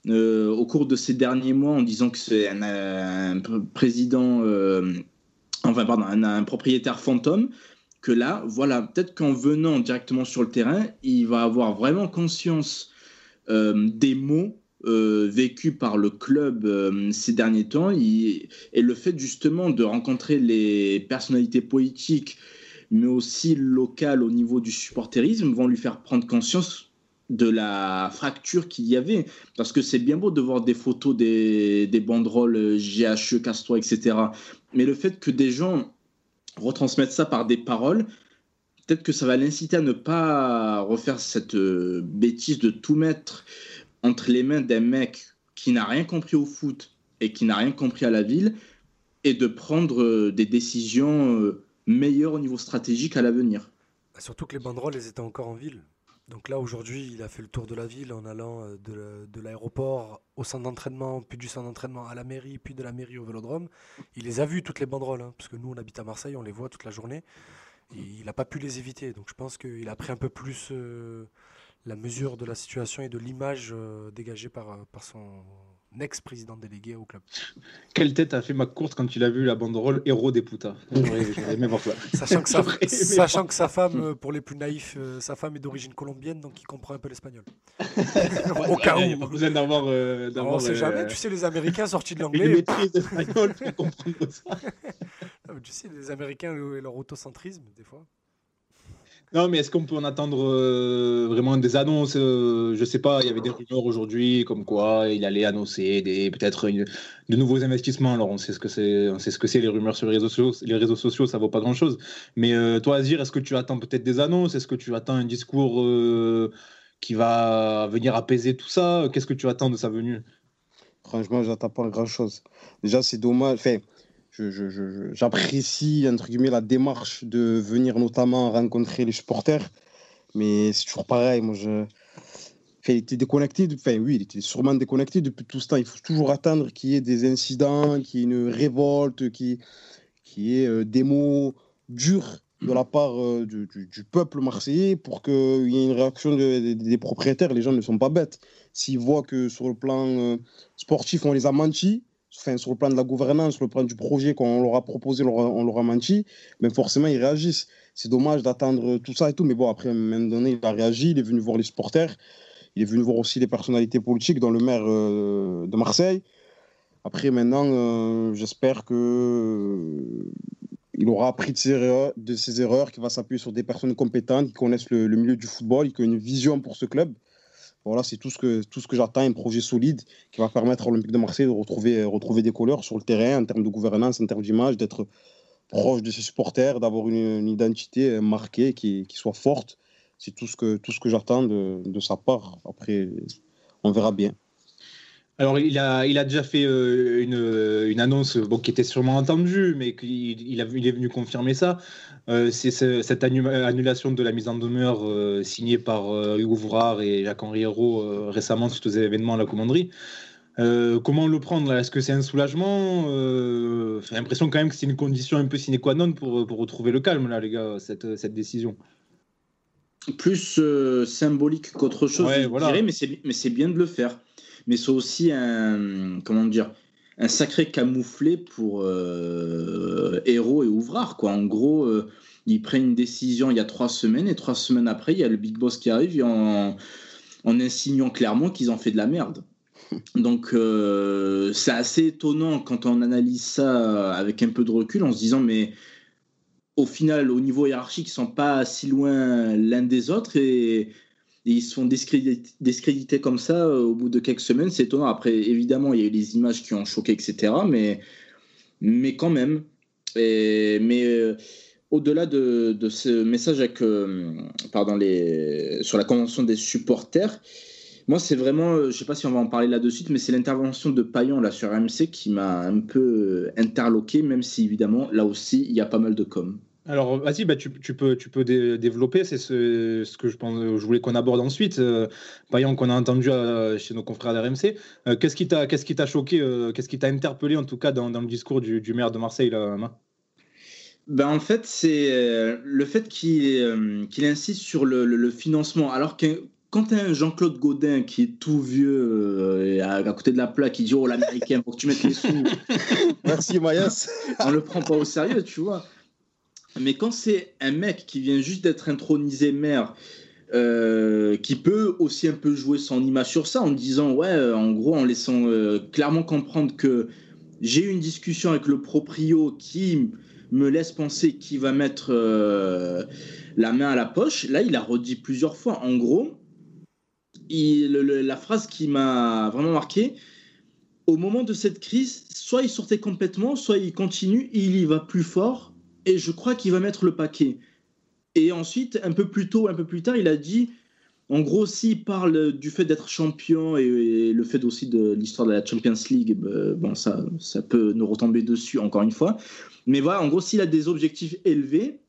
euh, au cours de ces derniers mois en disant que c'est un, président, euh, enfin pardon, un, propriétaire fantôme. Que là, voilà, peut-être qu'en venant directement sur le terrain, il va avoir vraiment conscience euh, des mots vécus par le club ces derniers temps et le fait justement de rencontrer les personnalités politiques mais aussi local au niveau du supporterisme, vont lui faire prendre conscience de la fracture qu'il y avait. Parce que c'est bien beau de voir des photos des, des banderoles GHE, Castro, etc. Mais le fait que des gens retransmettent ça par des paroles, peut-être que ça va l'inciter à ne pas refaire cette euh, bêtise de tout mettre entre les mains d'un mec qui n'a rien compris au foot et qui n'a rien compris à la ville et de prendre euh, des décisions euh, meilleur au niveau stratégique à l'avenir. Bah, surtout que les banderoles, elles étaient encore en ville. Donc là, aujourd'hui, il a fait le tour de la ville en allant euh, de, l'aéroport au centre d'entraînement, puis du centre d'entraînement à la mairie, puis de la mairie au vélodrome. Il les a vues, toutes les banderoles, hein, parce que nous, on habite à Marseille, on les voit toute la journée. il n'a pas pu les éviter. Donc je pense qu'il a pris un peu plus euh, la mesure de la situation et de l'image euh, dégagée par, par son, ex-président délégué au club. Quelle tête a fait McCourt quand il a vu la banderole héros des putas [laughs] J'aurais aimé voir ça. Sachant que, sa, [laughs] sachant que sa femme, euh, pour les plus naïfs, euh, sa femme est d'origine colombienne, donc il comprend un peu l'espagnol. [laughs] au cas où. Il n'y a pas besoin d'avoir. Euh, on ne sait jamais, tu sais, les Américains sortis de l'anglais. Une maîtrise d'espagnol pour comprendre ça. tu sais, les Américains et leur autocentrisme, des fois. Non, mais est-ce qu'on peut en attendre euh, vraiment des annonces euh, Je sais pas, il y avait des rumeurs aujourd'hui comme quoi il allait annoncer peut-être de nouveaux investissements. Alors on sait ce que c'est, on sait ce que c'est les rumeurs sur les réseaux sociaux. Les réseaux sociaux, ça vaut pas grand-chose. Mais euh, toi, Azir, est-ce que tu attends peut-être des annonces? Est-ce que tu attends un discours qui va venir apaiser tout ça? Qu'est-ce que tu attends de sa venue? Franchement, j'attends pas grand-chose. Déjà, c'est dommage. Enfin, j'apprécie entre guillemets la démarche de venir notamment rencontrer les supporters, mais c'est toujours pareil. Moi, je, il était déconnecté. Enfin, oui, il sûrement déconnecté depuis tout ce temps. Il faut toujours attendre qu'il y ait des incidents, qu'il y ait une révolte, qu'il y ait euh, des mots durs de la part euh, du, peuple marseillais pour qu'il y ait une réaction des propriétaires. Les gens ne sont pas bêtes. S'ils voient que sur le plan euh, sportif, on les a menti, sur le plan de la gouvernance, sur le plan du projet qu'on leur a proposé, on leur a menti, mais forcément, ils réagissent. C'est dommage d'attendre tout ça et tout, mais bon, après, à un moment donné, il a réagi, il est venu voir les supporters, il est venu voir aussi les personnalités politiques, dont le maire euh, de Marseille. Après, maintenant, euh, j'espère que euh, il aura appris de ses erreurs, erreurs qu'il va s'appuyer sur des personnes compétentes qui connaissent le, le, milieu du football, qui ont une vision pour ce club. Voilà, c'est tout ce que, j'attends, un projet solide qui va permettre à l'Olympique de Marseille de retrouver, retrouver des couleurs sur le terrain en termes de gouvernance, en termes d'image, d'être proche de ses supporters, d'avoir une, identité marquée qui, qui, soit forte. C'est tout ce que, que j'attends de, de sa part. Après, on verra bien. Alors, il a, il a déjà fait euh, une, une, annonce bon, qui était sûrement entendue, mais il, il, il est venu confirmer ça. Euh, c'est cette annulation de la mise en demeure euh, signée par Hugo Vourard et Jacques-Henri Hérault récemment suite aux événements à la commanderie. comment le prendre Est-ce que c'est un soulagement? J'ai l'impression quand même que c'est une condition un peu sine qua non pour, pour retrouver le calme, là, les gars, cette, cette décision. Plus symbolique qu'autre chose, je dirais, mais c'est bien de le faire mais c'est aussi un, comment dire, un sacré camouflé pour euh, héros et ouvrard. Quoi. En gros, euh, ils prennent une décision il y a trois semaines et trois semaines après, il y a le big boss qui arrive en, en insinuant clairement qu'ils ont fait de la merde. [laughs] Donc euh, c'est assez étonnant quand on analyse ça avec un peu de recul en se disant mais au final au niveau hiérarchique ils sont pas si loin l'un des autres et ils sont discrédités, comme ça euh, au bout de quelques semaines. C'est étonnant. Après, évidemment, il y a eu des images qui ont choqué, etc. Mais, mais quand même. Et, mais euh, au-delà de, ce message euh, pardon, les, sur la convention des supporters, moi, c'est vraiment, je ne sais pas si on va en parler là de suite, mais c'est l'intervention de Payon là sur AMC qui m'a un peu interloqué, même si évidemment, là aussi, il y a pas mal de com'. Alors, vas-y, bah, tu, peux, tu peux développer. C'est ce, ce, que je, pense, je voulais qu'on aborde ensuite. Euh, qu'on a entendu euh, chez nos confrères d'RMC. Euh, qu'est-ce qui t'a choqué euh, Qu'est-ce qui t'a interpellé, en tout cas, dans, le discours du, maire de Marseille là, ben, En fait, c'est le fait qu'il insiste sur le, financement. Alors que quand tu as un Jean-Claude Godin qui est tout vieux à, côté de la plaque, qui dit Oh, l'américain, faut que tu mettes les sous. [laughs] Merci, Mayas. On le prend pas au sérieux, tu vois. Mais quand c'est un mec qui vient juste d'être intronisé maire, euh, qui peut aussi un peu jouer son image sur ça en disant, ouais, euh, en gros, en laissant euh, clairement comprendre que j'ai eu une discussion avec le proprio qui me laisse penser qu'il va mettre la main à la poche. Là, il a redit plusieurs fois. En gros, la phrase qui m'a vraiment marqué, au moment de cette crise, soit il sortait complètement, soit il continue, il y va plus fort et je crois qu'il va mettre le paquet. Et ensuite, un peu plus tôt, un peu plus tard, il a dit, en gros, s'il parle du fait d'être champion et, le fait aussi de l'histoire de la Champions League, ben, bon, ça, ça peut nous retomber dessus encore une fois. Mais voilà, en gros, s'il a des objectifs élevés,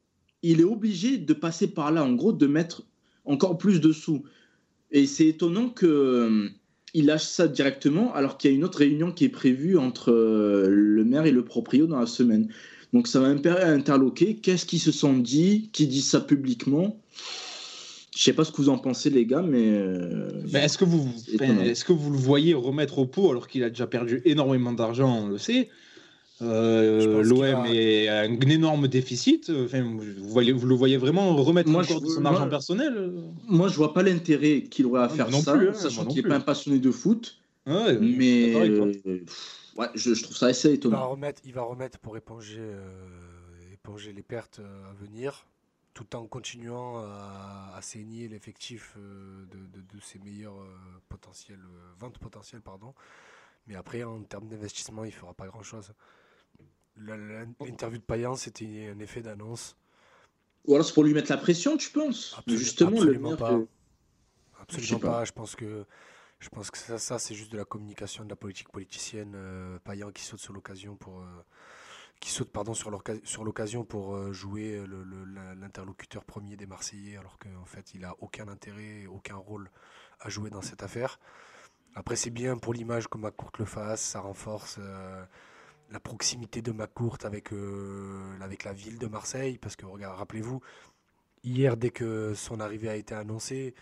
il est obligé de passer par là, en gros, de mettre encore plus de sous. Et c'est étonnant que euh, il lâche ça directement alors qu'il y a une autre réunion qui est prévue entre euh, le maire et le proprio dans la semaine. Donc ça va à interloquer. Qu'est-ce qu'ils se sont dit? Qui dit ça publiquement? Je sais pas ce que vous en pensez, les gars, mais. mais est-ce que, vous, est-ce que vous le voyez remettre au pot alors qu'il a déjà perdu énormément d'argent, on le sait? Euh, L'OM est un énorme déficit. Enfin, vous, voyez, vous le voyez vraiment remettre moi, encore de son argent personnel? Moi, je vois pas l'intérêt qu'il aurait à ah, faire ça, plus, hein, sachant qu'il n'est pas un passionné de foot. mais ouais, je, trouve ça assez étonnant. Il va remettre, il va remettre pour éponger, euh, éponger les pertes euh, à venir, tout en continuant à, saigner l'effectif de, de, de, ses meilleurs potentiels, ventes potentielles. Pardon. Mais après, en termes d'investissement, il fera pas grand-chose. L'interview de Payan, c'était un effet d'annonce. Ou alors c'est pour lui mettre la pression, tu penses? Justement, absolument pas. Absolument pas. Je pense que, je pense que ça, ça c'est juste de la communication, de la politique politicienne. Euh, qui saute sur l'occasion pour. Euh, qui saute pardon, sur l'occasion pour euh, jouer l'interlocuteur premier des Marseillais, alors qu'en fait il a aucun intérêt, aucun rôle à jouer dans cette affaire. Après, c'est bien pour l'image que McCourt le fasse, ça renforce la proximité de McCourt avec, euh, avec la ville de Marseille, parce que rappelez-vous, hier, dès que son arrivée a été annoncée,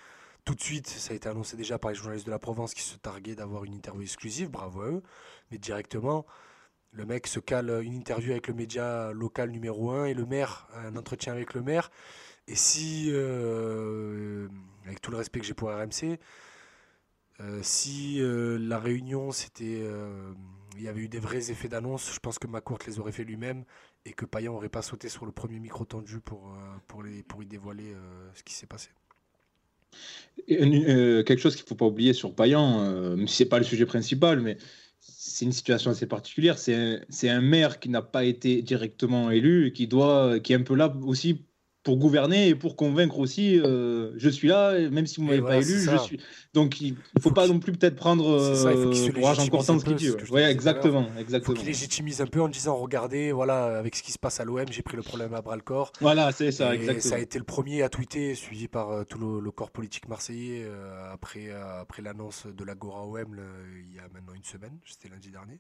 tout de suite, ça a été annoncé déjà par les journalistes de la Provence qui se targuaient d'avoir une interview exclusive, bravo à eux, mais directement, le mec se cale une interview avec le média local numéro 1 et le maire, un entretien avec le maire. Et si, euh, avec tout le respect que j'ai pour RMC, euh, si la réunion c'était il y avait eu des vrais effets d'annonce. Je pense que McCourt les aurait fait lui-même et que Payan n'aurait pas sauté sur le premier micro tendu pour, euh, y dévoiler euh, ce qui s'est passé. Euh, quelque chose qu'il ne faut pas oublier sur Payan, ce n'est pas le sujet principal, mais c'est une situation assez particulière. C'est un, un, maire qui n'a pas été directement élu qui, doit, qui est un peu là aussi pour gouverner et pour convaincre aussi. Euh, je suis là, même si vous m'avez pas élu, je suis. Donc il ne faut, pas non plus peut-être prendre euh, courage en ce qu'il dit. Oui, exactement, exactement. Il légitimise un peu en disant regardez, voilà, avec ce qui se passe à l'OM, j'ai pris le problème à bras le corps. Voilà, c'est ça, et exactement. Ça a été le premier à tweeter, suivi par euh, tout le, corps politique marseillais après après l'annonce de l'Agora OM il y a maintenant une semaine, c'était lundi dernier.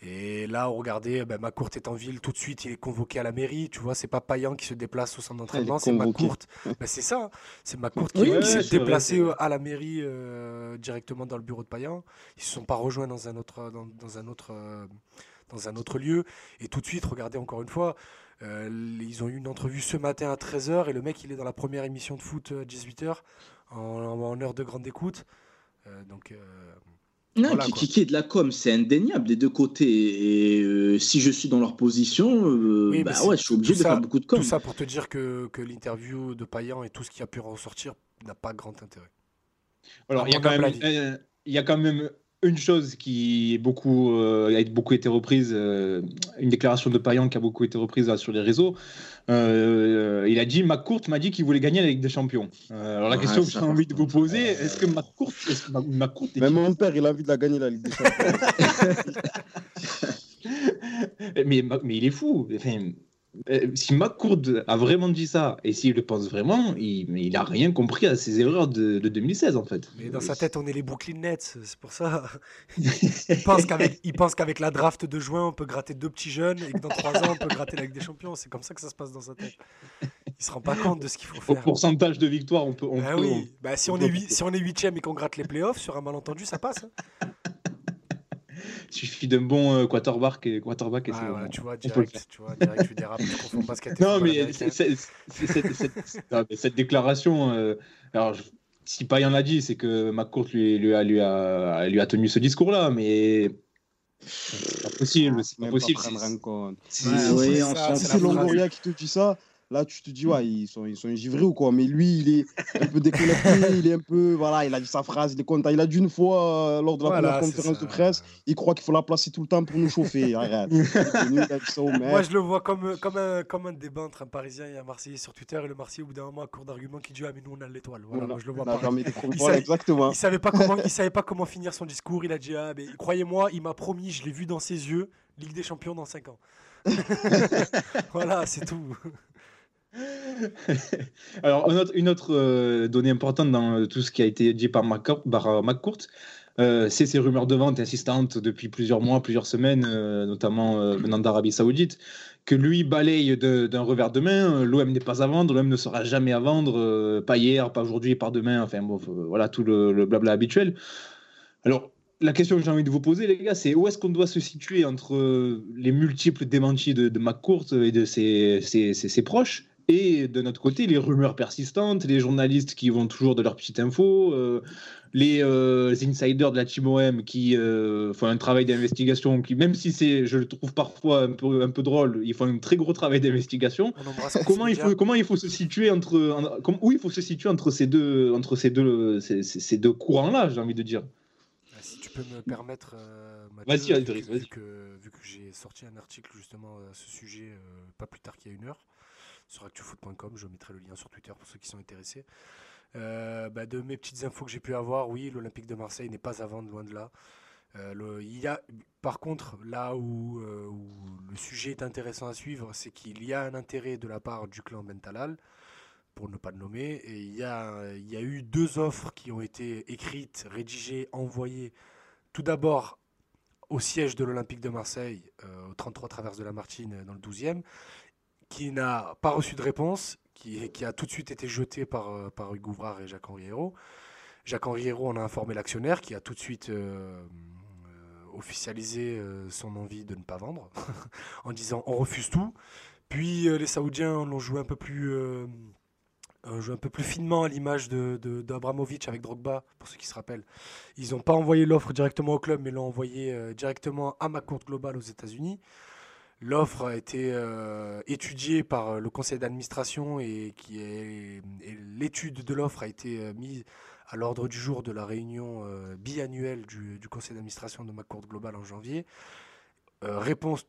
Et là, regardez, ben, Macourt est en ville tout de suite, il est convoqué à la mairie. Tu vois, c'est pas Payan qui se déplace au centre d'entraînement, c'est Macourt. ben, c'est ça, c'est Macourt qui, s'est déplacé à la mairie euh, directement dans le bureau de Payan. Ils se sont pas rejoints dans un autre, dans, un autre, euh, dans un autre lieu. Et tout de suite, regardez encore une fois, euh, ils ont eu une entrevue ce matin à 13h et le mec, il est dans la première émission de foot à 18h en, en heure de grande écoute. donc non, qui, est de la com, c'est indéniable des deux côtés. Et euh, si je suis dans leur position, euh, bah ouais, je suis obligé de faire beaucoup de com. Tout ça pour te dire que, que l'interview de Payan et tout ce qui a pu ressortir n'a pas grand intérêt. Alors, il y, a quand même, euh, il y a quand même une chose qui est beaucoup, euh, a beaucoup été reprise, euh, une déclaration de Payan qui a beaucoup été reprise sur les réseaux. Euh, il a dit McCourt m'a dit qu'il voulait gagner la Ligue des Champions. alors la question que j'ai envie de vous poser, est-ce que McCourt, est Même mon père, il a envie de la gagner la Ligue des Champions. [laughs] mais, mais il est fou. Enfin, euh, si McCourt a vraiment dit ça, et s'il le pense vraiment, il, il a rien compris à ses erreurs de, 2016 en fait. Mais dans sa tête, on est les Brooklyn Nets, c'est pour ça. [laughs] il pense qu'avec, la draft de juin, on peut gratter deux petits jeunes, et que dans trois ans, on peut gratter avec des champions. C'est comme ça que ça se passe dans sa tête. Il se rend pas compte de ce qu'il faut faire. Au pourcentage de victoire, on peut. On bah oui. Bah, si, on est si on est huitième et qu'on gratte les playoffs, sur un malentendu, ça passe. Hein. Il suffit d'un bon euh, quarterback et, quarterback et ah, voilà, tu vois, direct, tu vois, direct, tu dérapes, tu confonds basket. [laughs] Non, mais, cette, déclaration, euh, alors, si pas y en a dit, c'est que McCourt lui, lui, a, lui, a, lui a tenu ce discours-là, mais c'est pas possible, c'est pas possible. C'est Longoria qui te dit ça. Là, tu te dis, ouais, ils sont, ils sont givrés ou quoi? Mais lui, il est un peu déconnecté, [laughs] il est un peu. Voilà, il a dit sa phrase, il est content. Il a dit une fois, euh, lors de la première conférence de presse, il croit qu'il faut la placer tout le temps pour nous chauffer. [laughs] Arrête. Moi, je le vois comme, comme, un, comme un débat entre un Parisien et un Marseillais sur Twitter. Et le Marseillais, au bout d'un moment, a court d'argument qui dit, ah, mais nous, on a l'étoile. Voilà, moi, je le vois pas. [laughs] Il, savait, exactement. il savait pas comment, il savait pas comment finir son discours. Il a dit, ah, mais croyez-moi, il m'a promis, je l'ai vu dans ses yeux, Ligue des Champions dans 5 ans. voilà, c'est tout. [laughs] Alors, une autre, euh, donnée importante dans tout ce qui a été dit par McCourt, c'est ces rumeurs de vente insistantes depuis plusieurs mois, plusieurs semaines, notamment venant d'Arabie Saoudite, que lui balaye d'un revers de main. L'OM n'est pas à vendre, l'OM ne sera jamais à vendre, pas hier, pas aujourd'hui, pas demain, enfin bon, voilà tout le, blabla habituel. Alors, la question que j'ai envie de vous poser, les gars, c'est où est-ce qu'on doit se situer entre les multiples démentis de, McCourt et de ses, proches et de notre côté, les rumeurs persistantes, les journalistes qui vont toujours de leurs petites infos, euh, les euh, insiders de la Team OM qui euh, font un travail d'investigation, qui, même si c'est, je le trouve parfois un peu, un peu drôle, ils font un très gros travail d'investigation. Comment il, faut, comment il faut se situer entre, où il faut se situer entre ces deux, entre ces deux, ces deux courants-là, j'ai envie de dire. Me permettre, vas-y, que, vu que j'ai sorti un article justement à ce sujet pas plus tard qu'il y a une heure sur actufoot.com, je mettrai le lien sur Twitter pour ceux qui sont intéressés. Euh, bah, de mes petites infos que j'ai pu avoir, oui, l'Olympique de Marseille n'est pas à vendre, loin de là. Le, il y a, par contre, là où, où, le sujet est intéressant à suivre, c'est qu'il y a un intérêt de la part du clan Bentalal pour ne pas le nommer. Il y a, eu deux offres qui ont été écrites, rédigées, envoyées tout d'abord au siège de l'Olympique de Marseille, euh, au 33 Traverse de la Martine, euh, dans le 12e, qui n'a pas reçu de réponse, qui, qui, a tout de suite été jeté par, euh, par Hugues Ouvrard et Jacques-Henri Hérault. Jacques-Henri Hérault en a informé l'actionnaire, qui a tout de suite officialisé son envie de ne pas vendre, [laughs] en disant on refuse tout. Puis les Saoudiens l'ont joué un peu plus un peu plus finement à l'image d'Abramovic de, avec Drogba, pour ceux qui se rappellent. Ils n'ont pas envoyé l'offre directement au club, mais l'ont envoyé euh, directement à ma courte globale aux États-Unis. L'offre a été euh, étudiée par euh, le conseil d'administration et, qui est, l'étude de l'offre a été mise à l'ordre du jour de la réunion biannuelle du, du conseil d'administration de ma courte globale en janvier. réponse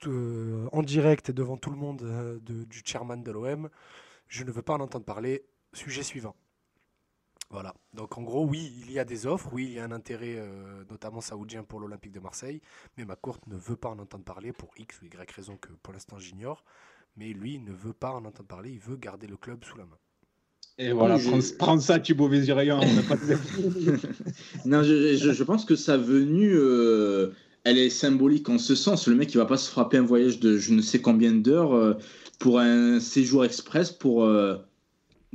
en direct devant tout le monde du chairman de l'OM. Je ne veux pas en entendre parler. Sujet suivant. Voilà. Donc en gros, oui, il y a des offres, oui, il y a un intérêt euh, notamment saoudien pour l'Olympique de Marseille, mais McCourt ne veut pas en entendre parler pour X ou Y raison que pour l'instant j'ignore. Mais lui ne veut pas en entendre parler, il veut garder le club sous la main. Et voilà, prends, ça, Thibaut Vézirayan, on n'a pas de... [laughs] [laughs] Non, je, pense que sa venue, euh, elle est symbolique en ce sens. Le mec, il va pas se frapper un voyage de je ne sais combien d'heures euh, pour un séjour express pour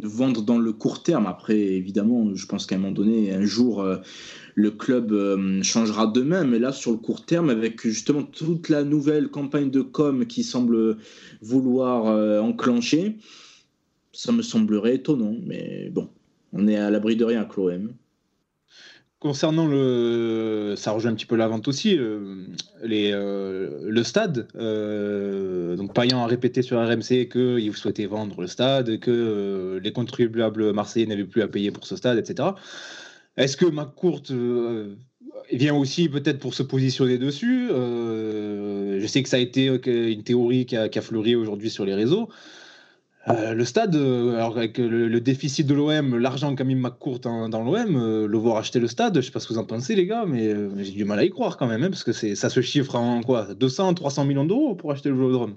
vendre dans le court terme. Après, évidemment, je pense qu'à un moment donné, un jour, euh, le club euh, changera de main. Mais là, sur le court terme, avec justement toute la nouvelle campagne de com qui semble vouloir euh, enclencher, ça me semblerait étonnant. Mais bon, on est à l'abri de rien l'OM. Concernant le, ça rejoint un petit peu la vente aussi, euh, euh, le stade. Euh, donc Payan a répété sur RMC qu'il souhaitait vendre le stade, que les contribuables marseillais n'avaient plus à payer pour ce stade, etc. Est-ce que McCourt vient aussi peut-être pour se positionner dessus? Je sais que ça a été une théorie qui a fleuri aujourd'hui sur les réseaux. Euh, le stade, euh, alors avec le, déficit de l'OM, l'argent qu'a mis McCourt dans l'OM, euh, le voir acheter le stade, je sais pas ce que vous en pensez les gars, mais j'ai du mal à y croire quand même, hein, parce que ça se chiffre en quoi 200, 300 millions d'euros pour acheter le Vélodrome.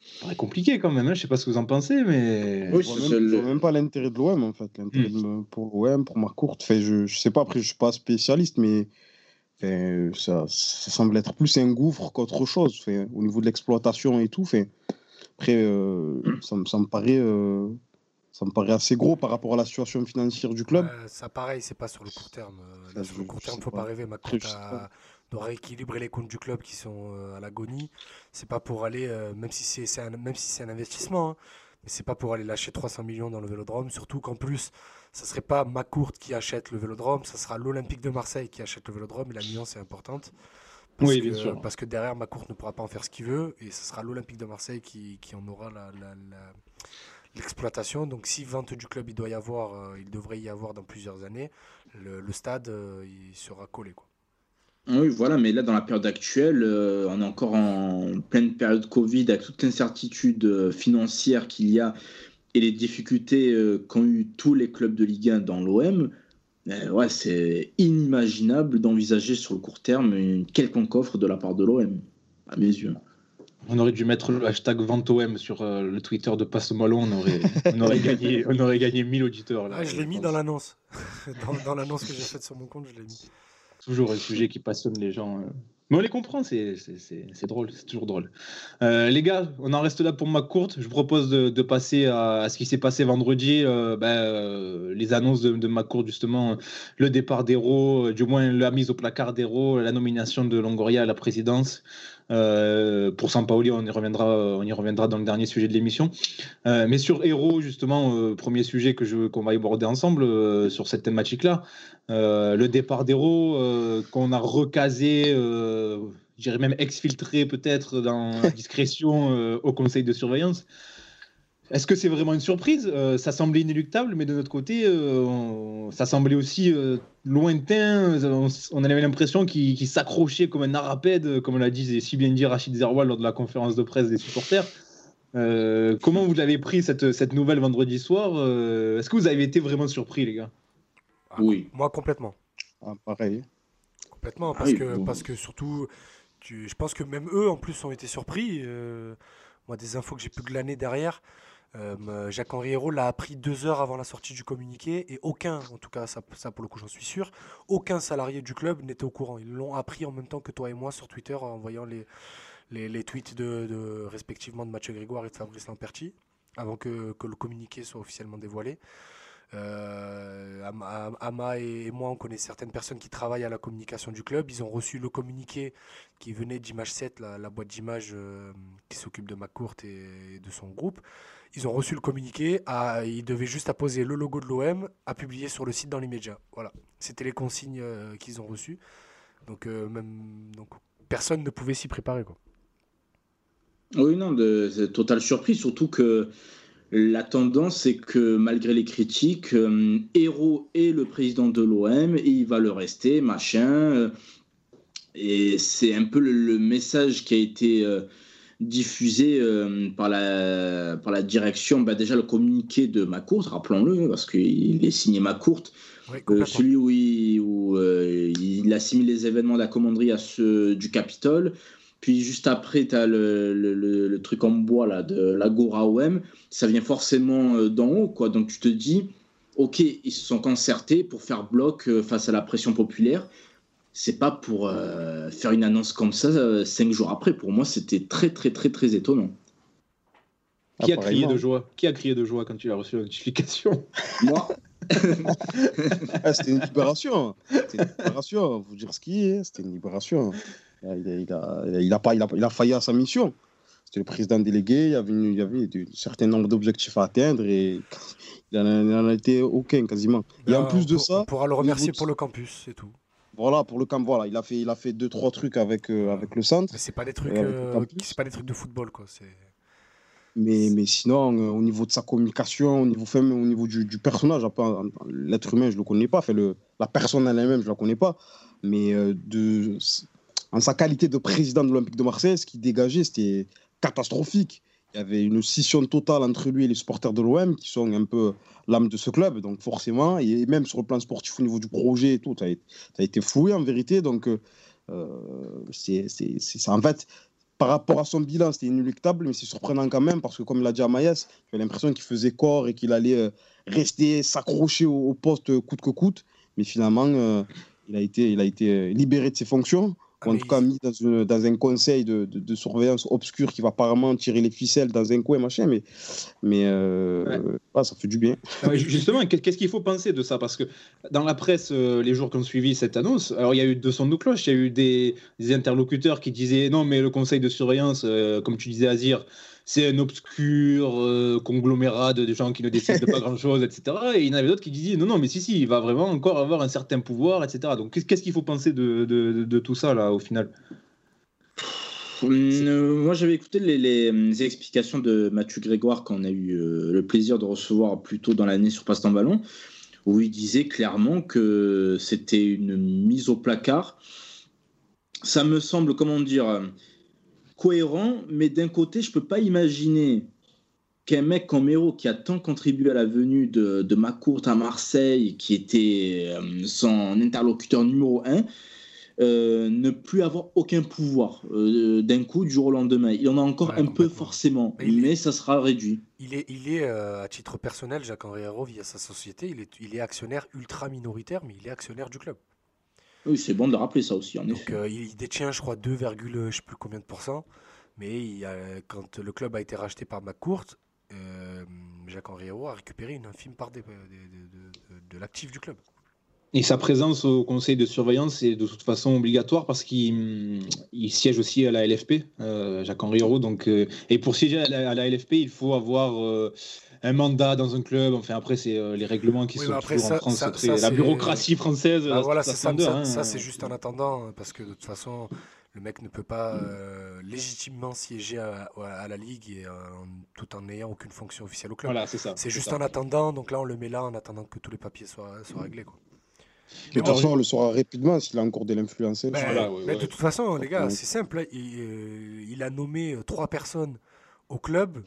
Ça paraît compliqué quand même, hein, je sais pas ce que vous en pensez, mais... Oui, je ne vois même pas l'intérêt de l'OM en fait, l'intérêt hmm. pour l'OM, pour McCourt, fait, je, je sais pas, après je suis pas spécialiste, mais... ça, ça, semble être plus un gouffre qu'autre chose fait, au niveau de l'exploitation et tout. Fait, après, euh, ça, me paraît, euh, ça me paraît assez gros par rapport à la situation financière du club. ça, pareil, c'est pas sur le court terme. Euh, sur le court terme, il faut pas rêver. Macron de rééquilibrer les comptes du club qui sont à l'agonie. C'est pas pour aller, même si c'est un, même si c'est un investissement, hein, mais c'est pas pour aller lâcher 300 millions dans le Vélodrome. Surtout qu'en plus, ça serait pas Macourt qui achète le Vélodrome, ça sera l'Olympique de Marseille qui achète le Vélodrome. Et la nuance est importante. Parce oui, bien que, sûr. Parce que derrière, Macourt ne pourra pas en faire ce qu'il veut et ce sera l'Olympique de Marseille qui, qui en aura l'exploitation. Donc, si vente du club il doit y avoir, euh, il devrait y avoir dans plusieurs années, le, stade euh, il sera collé. Quoi. Oui, voilà, mais là, dans la période actuelle, euh, on est encore en pleine période Covid avec toute l'incertitude financière qu'il y a et les difficultés qu'ont eu tous les clubs de Ligue 1 dans l'OM. Euh, ouais, c'est inimaginable d'envisager sur le court terme une quelconque offre de la part de l'OM, à mes yeux. On aurait dû mettre le hashtag VentoM sur euh, le Twitter de Passe Malo, on aurait, on aurait, [laughs] gagné, on aurait gagné 1000 auditeurs. Là, ah, je l'ai mis dans l'annonce. [laughs] dans, dans l'annonce que j'ai faite sur mon compte, je l'ai mis. toujours un sujet qui passionne les gens. Euh. Mais on les comprend, c'est drôle, c'est toujours drôle. Euh, les gars, on en reste là pour ma courte. Je vous propose de, passer à, ce qui s'est passé vendredi, euh, ben, les annonces de, ma courte, justement, le départ d'Héros, du moins la mise au placard d'Héros, la nomination de Longoria à la présidence. Euh, pour Sampaoli, on y reviendra, on y reviendra dans le dernier sujet de l'émission. Euh, mais sur Héros, justement, euh, premier sujet que je qu'on va aborder ensemble sur cette thématique-là, le départ d'Héros qu'on a recasé, je dirais même exfiltré peut-être dans discrétion au conseil de surveillance. Est-ce que c'est vraiment une surprise? Euh, Ça semblait inéluctable, mais de notre côté, euh, ça semblait aussi euh, lointain. On, avait l'impression qu'il s'accrochait comme un arapède, comme l'a dit si bien dit Rachid Zerwal lors de la conférence de presse des supporters. comment vous l'avez pris cette, cette, nouvelle vendredi soir? Est-ce que vous avez été vraiment surpris, les gars? Ah, Oui. Moi, complètement. Ah, pareil. Complètement, parce, que, parce que surtout, je pense que même eux, en plus, ont été surpris. moi, des infos que j'ai pu glaner derrière. Euh, Jacques-Henri Hérault l'a appris deux heures avant la sortie du communiqué et aucun, en tout cas ça, pour le coup j'en suis sûr, aucun salarié du club n'était au courant. Ils l'ont appris en même temps que toi et moi sur Twitter en voyant les, tweets de, respectivement de Mathieu Grégoire et de Fabrice Lamperti avant que, le communiqué soit officiellement dévoilé. Euh, Ama et moi, on connaît certaines personnes qui travaillent à la communication du club. Ils ont reçu le communiqué qui venait d'Image 7, la, boîte d'image euh, qui s'occupe de McCourt et de son groupe. Ils ont reçu le communiqué, ils devaient juste apposer le logo de l'OM, à publier sur le site dans les médias. Voilà, c'était les consignes euh, qu'ils ont reçues. Donc, euh, même, personne ne pouvait s'y préparer. Oui, non, c'est total surprise, surtout que la tendance, c'est que malgré les critiques, euh, Héros est le président de l'OM et il va le rester, machin. et c'est un peu le, message qui a été diffusé euh, par, la, par la direction, bah déjà le communiqué de Macourt, rappelons-le, parce qu'il est signé Macourt, euh, celui où, il, où euh, il, assimile les événements de la commanderie à ceux du Capitole. Puis juste après, tu as le, le, le, truc en bois là, de l'Agora OM. Ça vient forcément d'en haut. Quoi. Donc tu te dis, ok, ils se sont concertés pour faire bloc face à la pression populaire c'est pas pour euh, faire une annonce comme ça euh, cinq jours après. Pour moi, c'était très, très, très, très étonnant. Qui a crié de joie? Qui a crié de joie quand tu as reçu la notification? [laughs] Moi. [laughs] Ah, c'était une libération. C'était une libération. Vous dire ce qui est, c'était une libération. Il a, il, a, il, a, pas, il, a, il a failli à sa mission. C'était le président délégué. Il y avait, il y avait un certain nombre d'objectifs à atteindre et il n'en a, été aucun quasiment. Et en plus de ça. On pourra le remercier pour le campus, c'est tout. Voilà, pour le camp, voilà, il a fait, il a fait deux trois trucs avec, euh, avec le centre. Mais c'est pas des trucs, euh, c'est pas des trucs de football quoi. Mais, mais sinon, euh, au niveau de sa communication, au niveau, au niveau du, du personnage, l'être humain, je le connais pas. Fait le, la personne elle-même, je la connais pas. Mais de, en sa qualité de président de l'Olympique de Marseille, ce qu'il dégageait, c'était catastrophique il y avait une scission totale entre lui et les supporters de l'OM, qui sont un peu l'âme de ce club. Donc forcément, et même sur le plan sportif au niveau du projet et tout, ça a, été fouillé en vérité. Donc euh, c'est en fait, par rapport à son bilan, c'était inéluctable, mais c'est surprenant quand même, parce que comme l'a dit Amaïs, j'ai l'impression qu'il faisait corps et qu'il allait euh, rester, s'accrocher au, poste coûte que coûte. Mais finalement, euh, il a été libéré de ses fonctions en tout cas mis dans, dans un conseil de, de, surveillance obscur qui va apparemment tirer les ficelles dans un coin, machin, mais, mais euh, ah, ça fait du bien. Ah justement, qu'est-ce qu'il faut penser de ça? Parce que dans la presse, euh, les jours qui ont suivi cette annonce, alors il y a eu deux sons de cloche, il y a eu des, des, interlocuteurs qui disaient non, mais le conseil de surveillance, euh, comme tu disais, Azir, c'est un obscur euh, conglomérat de, gens qui ne décident de pas [laughs] grand-chose, etc. Et il y en avait d'autres qui disaient non, non, mais si, si, il va vraiment encore avoir un certain pouvoir, etc. Donc qu'est-ce qu'il faut penser de, de, tout ça, là, au final? Euh, moi, j'avais écouté les, explications de Mathieu Grégoire qu'on a eu euh, le plaisir de recevoir plus tôt dans l'année sur Passe-Temps Ballon, où il disait clairement que c'était une mise au placard. Ça me semble, comment dire, cohérent, mais d'un côté, je peux pas imaginer qu'un mec comme Héros, qui a tant contribué à la venue de, de Macourt à Marseille, qui était euh, son interlocuteur numéro un, euh, ne plus avoir aucun pouvoir euh, d'un coup du jour au lendemain. Il en a encore un peu forcément, mais, ça sera réduit. Il est, il est à titre personnel, Jacques-Henri Hérault, via sa société, il est, il est actionnaire ultra minoritaire, mais il est actionnaire du club. Oui, c'est bon de rappeler ça aussi, en Donc, il détient, je crois, 2, je sais plus combien de pourcents. Mais il quand le club a été racheté par McCourt, Jacques-Henri Hérault a récupéré une infime part de, de l'actif du club. Et sa présence au conseil de surveillance est de toute façon obligatoire parce qu'il siège aussi à la LFP, euh, Jacques-Henri. Donc, euh, et pour siéger à la, LFP, il faut avoir euh, un mandat dans un club. Enfin, après, c'est les règlements qui sont toujours en France. la bureaucratie française. Bah voilà, ça, hein. ça, c'est juste en attendant parce que de toute façon, le mec ne peut pas légitimement siéger à, la Ligue et, tout en n'ayant aucune fonction officielle au club. Voilà, c'est ça. C'est juste en attendant. Donc là, on le met là en attendant que tous les papiers soient, soient réglés. Quoi. Mais de toute façon, on le saura rapidement s'il a encore de l'influence. Ben, ben, de toute façon, les gars, c'est simple. Hein. Euh, il, a nommé euh, trois personnes au club,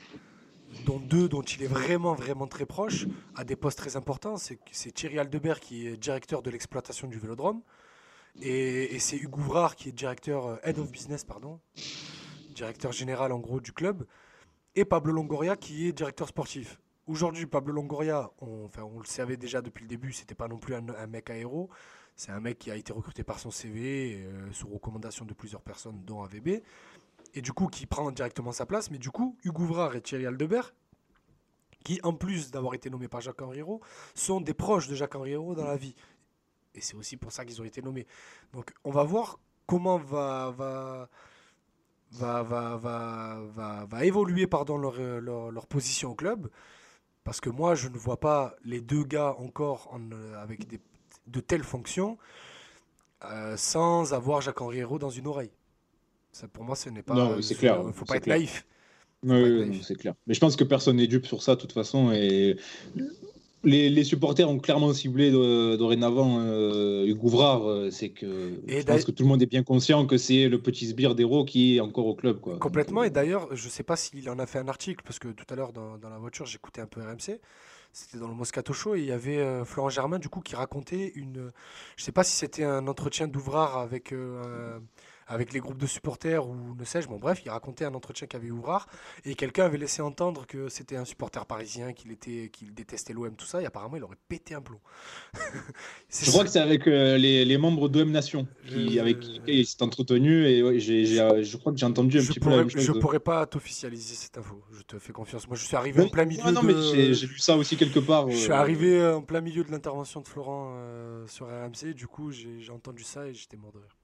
dont deux dont il est vraiment, vraiment très proche, à des postes très importants. C'est Thierry Aldebert qui est directeur de l'exploitation du vélodrome. Et, c'est Hugo Ouvrard qui est directeur, euh, head of business, pardon, directeur général en gros du club. Et Pablo Longoria qui est directeur sportif. Aujourd'hui, Pablo Longoria, on, enfin, on le savait déjà depuis le début, c'était pas non plus un, mec à héros. C'est un mec qui a été recruté par son CV euh, sous recommandation de plusieurs personnes, dont AVB. Et du coup, qui prend directement sa place. Mais du coup, Hugo Ouvrard et Thierry Aldebert, qui en plus d'avoir été nommés par Jacques-Henri Hérault, sont des proches de Jacques-Henri Hérault dans la vie. Et c'est aussi pour ça qu'ils ont été nommés. Donc on va voir comment va, va, va, va, va, va, évoluer pardon, leur, leur, position au club. Parce que moi, je ne vois pas les deux gars encore avec de telles fonctions euh, sans avoir Jacques-Henri Hérault dans une oreille. Ça, pour moi, ce n'est pas. Non, c'est clair. Il ne faut pas être naïf. Oui, c'est clair. Mais je pense que personne n'est dupe sur ça, de toute façon. Et les, supporters ont clairement ciblé dorénavant euh, Hugo Ouvrard. Euh, c'est que je pense que tout le monde est bien conscient que c'est le petit sbire d'héros qui est encore au club. Quoi. Complètement. Et d'ailleurs, je ne sais pas s'il en a fait un article, parce que tout à l'heure, dans, la voiture, j'écoutais un peu RMC. C'était dans le Moscato Show et il y avait euh, Florent Germain du coup qui racontait une. Je ne sais pas si c'était un entretien d'Ouvrard avec avec les groupes de supporters ou ne sais-je. Bon, bref, il racontait un entretien qu'avait Ouvrard et quelqu'un avait laissé entendre que c'était un supporter parisien, qu'il était, qu'il détestait l'OM, tout ça, et apparemment il aurait pété un plomb. [laughs] je crois que c'est avec euh, les, les, membres d'OM Nation qui, avec qui il s'est entretenu et ouais, j'ai, euh, je crois que j'ai entendu un petit peu la même chose. Je pourrais pas t'officialiser cette info, je te fais confiance. Moi je suis arrivé en plein milieu. non, mais j'ai, lu ça aussi quelque part. Je suis euh, arrivé en plein milieu de l'intervention de Florent sur RMC, du coup j'ai entendu ça et j'étais mort de rire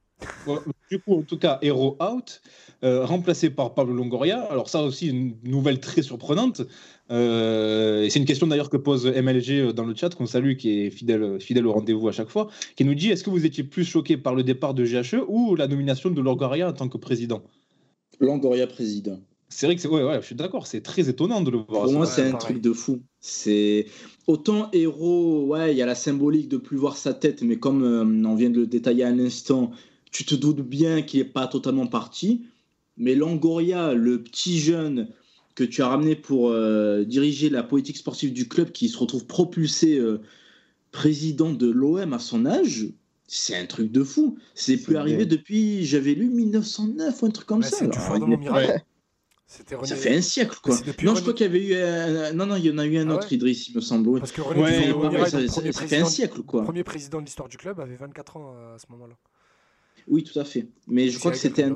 du coup, en tout cas, Hero Out, euh, remplacé par Pablo Longoria. Alors ça aussi, une nouvelle très surprenante. Euh, et c'est une question d'ailleurs que pose MLG euh, dans le chat, qu'on salue, qui est fidèle, fidèle au rendez-vous à chaque fois, qui nous dit, est-ce que vous étiez plus choqué par le départ de GHE ou la nomination de Longoria en tant que président? Longoria président. C'est vrai que c'est ouais, ouais, je suis d'accord, c'est très étonnant de le voir. Pour moi, c'est un truc de fou. C'est autant héros, ouais, il y a la symbolique de plus voir sa tête, mais comme on vient de le détailler à l'instant, tu te doutes bien qu'il n'est pas totalement parti. Mais Langoria, le petit jeune que tu as ramené pour euh, diriger la politique sportive du club, qui se retrouve propulsé euh, président de l'OM à son âge, c'est un truc de fou. C'est plus arrivé depuis, j'avais lu 1909 ou un truc comme ça. Ça fait un siècle, quoi. Non, je crois qu'il y avait eu. Un... Non, non, il y en a eu un ah autre, Idriss, il me semble. Parce que René ouais, ça, fait un siècle, quoi. Le premier président de l'histoire du club avait 24 ans à ce moment-là. Oui, tout à fait. Mais je crois que c'était un.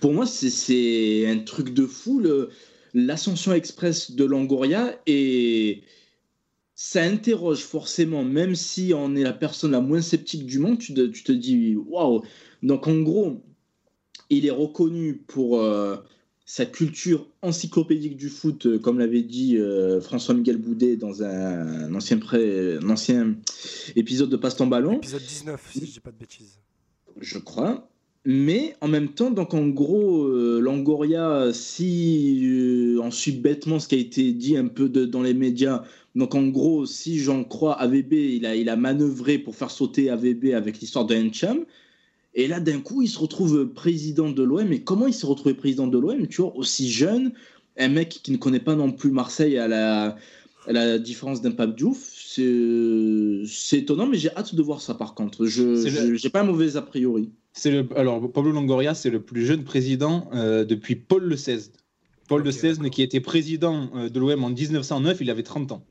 Pour moi, c'est un truc de fou, l'ascension express de Langoria. Et ça interroge forcément, même si on est la personne la moins sceptique du monde, tu te, dis waouh. Donc en gros, il est reconnu pour euh, sa culture encyclopédique du foot, euh, comme l'avait dit euh, François-Miguel Boudet dans un, ancien, pré, un ancien épisode de Passe-temps ballon. Épisode 19, si je dis pas de bêtises. Je crois. Mais en même temps, donc en gros, euh, Langoria, si on suit bêtement ce qui a été dit un peu dans les médias, donc en gros, si j'en crois AVB, il a, il a manœuvré pour faire sauter AVB avec l'histoire de Hencham. Et là, d'un coup, il se retrouve président de l'OM. Mais comment il s'est retrouvé président de l'OM, tu vois, aussi jeune, un mec qui ne connaît pas non plus Marseille à la, la différence d'un Pape Diouf, c'est étonnant, mais j'ai hâte de voir ça par contre. Je n'ai pas un mauvais a priori. Le, alors, Pablo Longoria, c'est le plus jeune président euh, depuis Paul le XVI. Paul le XVI, qui était président euh, de l'OM en 1909, il avait 30 ans.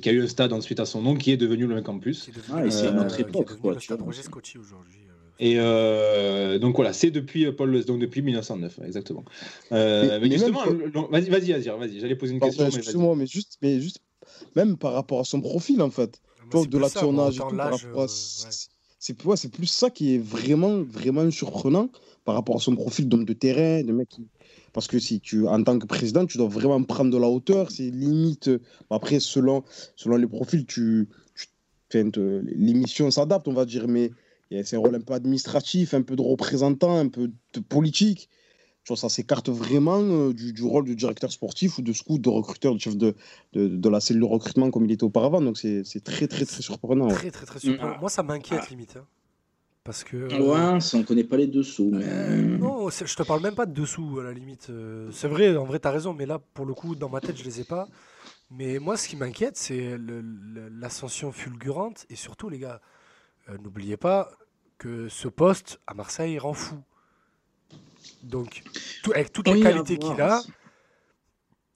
qui a eu un stade ensuite à son nom, qui est devenu le Campus. Ah, c'est une autre époque. Quoi, le stade Roger aujourd'hui. Et euh, donc voilà, c'est depuis Paul donc depuis 1909, exactement. Euh, mais, justement, vas-y, vas-y, vas-y, j'allais poser une question. Excuse-moi, mais, juste, mais juste, même par rapport à son profil en fait, ah, de et tout, par rapport à, c'est plus ça qui est vraiment, vraiment surprenant par rapport à son profil d'homme de terrain, de mec qui. Parce que si tu, en tant que président, tu dois vraiment prendre de la hauteur. C'est limite. Après, selon, selon les profils, tu, tu l'émission s'adapte, on va dire. Mais c'est un rôle un peu administratif, un peu de représentant, un peu de politique. ça s'écarte vraiment euh, du, rôle de directeur sportif ou de scout, de recruteur, de chef de, de, la cellule de recrutement comme il était auparavant. Donc c'est très, très, très surprenant. Très, très, très surprenant. Mm. Moi, ça m'inquiète ah. limite. Hein. Parce que. Ouais, ça, on connaît pas les dessous. Mais... Euh, non, je te parle même pas de dessous à la limite. Euh, c'est vrai, en vrai, tu as raison, mais là, pour le coup, dans ma tête, je les ai pas. Mais moi, ce qui m'inquiète, c'est l'ascension fulgurante et surtout, les gars, n'oubliez pas, que ce poste à Marseille rend fou. Donc, avec toutes les qualités qu'il a,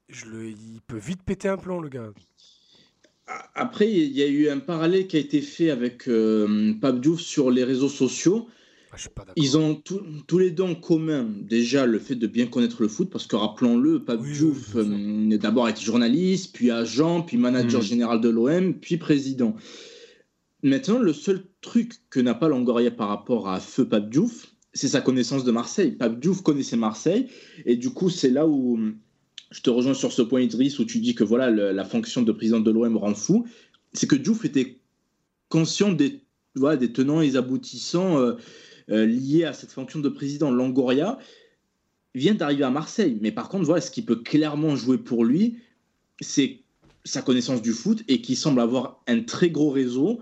je le, il peut vite péter un plomb, le gars. Après, il y a eu un parallèle qui a été fait avec euh, Pape Diouf sur les réseaux sociaux. Ah, Ils ont tous les deux en commun déjà le fait de bien connaître le foot, parce que rappelons-le, Pape Diouf euh, d'abord été journaliste, puis agent, puis manager hmm. général de l'OM, puis président. Maintenant, le seul truc que n'a pas Longoria par rapport à Feu Pape Diouf, c'est sa connaissance de Marseille. Pape Diouf connaissait Marseille, et du coup, c'est là où je te rejoins sur ce point, Idriss, où tu dis que voilà, la fonction de président de l'OM rend fou. C'est que Diouf était conscient des, voilà, des tenants et aboutissants euh, euh, liés à cette fonction de président. Longoria vient d'arriver à Marseille, mais par contre, voilà, ce qui peut clairement jouer pour lui, c'est sa connaissance du foot et qui semble avoir un très gros réseau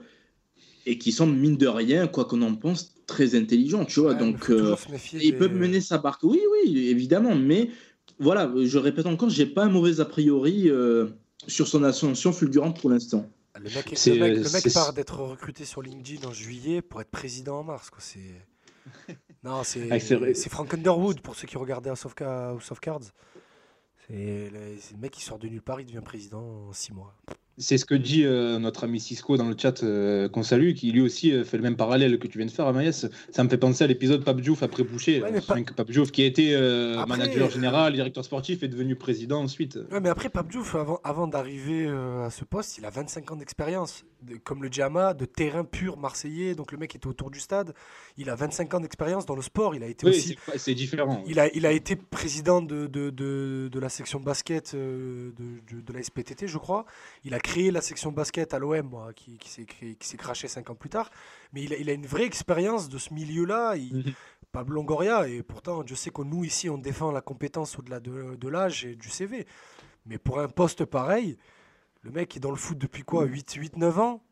et qui semble, mine de rien, quoi qu'on en pense, très intelligent, tu vois. donc, euh, il peut mener sa barque. Oui, oui, évidemment, mais voilà, je répète encore, j'ai pas un mauvais a priori euh, sur son ascension fulgurante pour l'instant. Le mec, le mec, part d'être recruté sur LinkedIn en juillet pour être président en mars. Quoi. C'est... [laughs] Non, c'est, ah, c'est Frank Underwood pour ceux qui regardaient House of, Cards. C'est le mec qui sort de nulle part, il devient président en six mois. C'est ce que dit euh, notre ami Cisco dans le chat euh, qu'on salue, qui lui aussi euh, fait le même parallèle que tu viens de faire, Amaïs. Ça me fait penser à l'épisode Pape Diouf après Boucher. Ouais, Pape Diouf qui a été manager général, directeur sportif, est devenu président ensuite. Ouais, mais après Pape Diouf, avant, avant d'arriver à ce poste, il a 25 ans d'expérience. Comme le Djama, de terrain pur marseillais. Donc le mec était autour du stade. Il a 25 ans d'expérience dans le sport. Il a été aussi. C'est différent. Il a, il a été président de, de, de, de la section basket de, de, la SPTT, je crois. Il a créé la section basket à l'OM, qui, qui s'est craché cinq ans plus tard. Mais il a, il a une vraie expérience de ce milieu-là. Mhm. Pablo Longoria, et pourtant, je sais que nous, ici, on défend la compétence au-delà de, de l'âge et du CV. Mais pour un poste pareil, le mec est dans le foot depuis quoi 8-9 ans?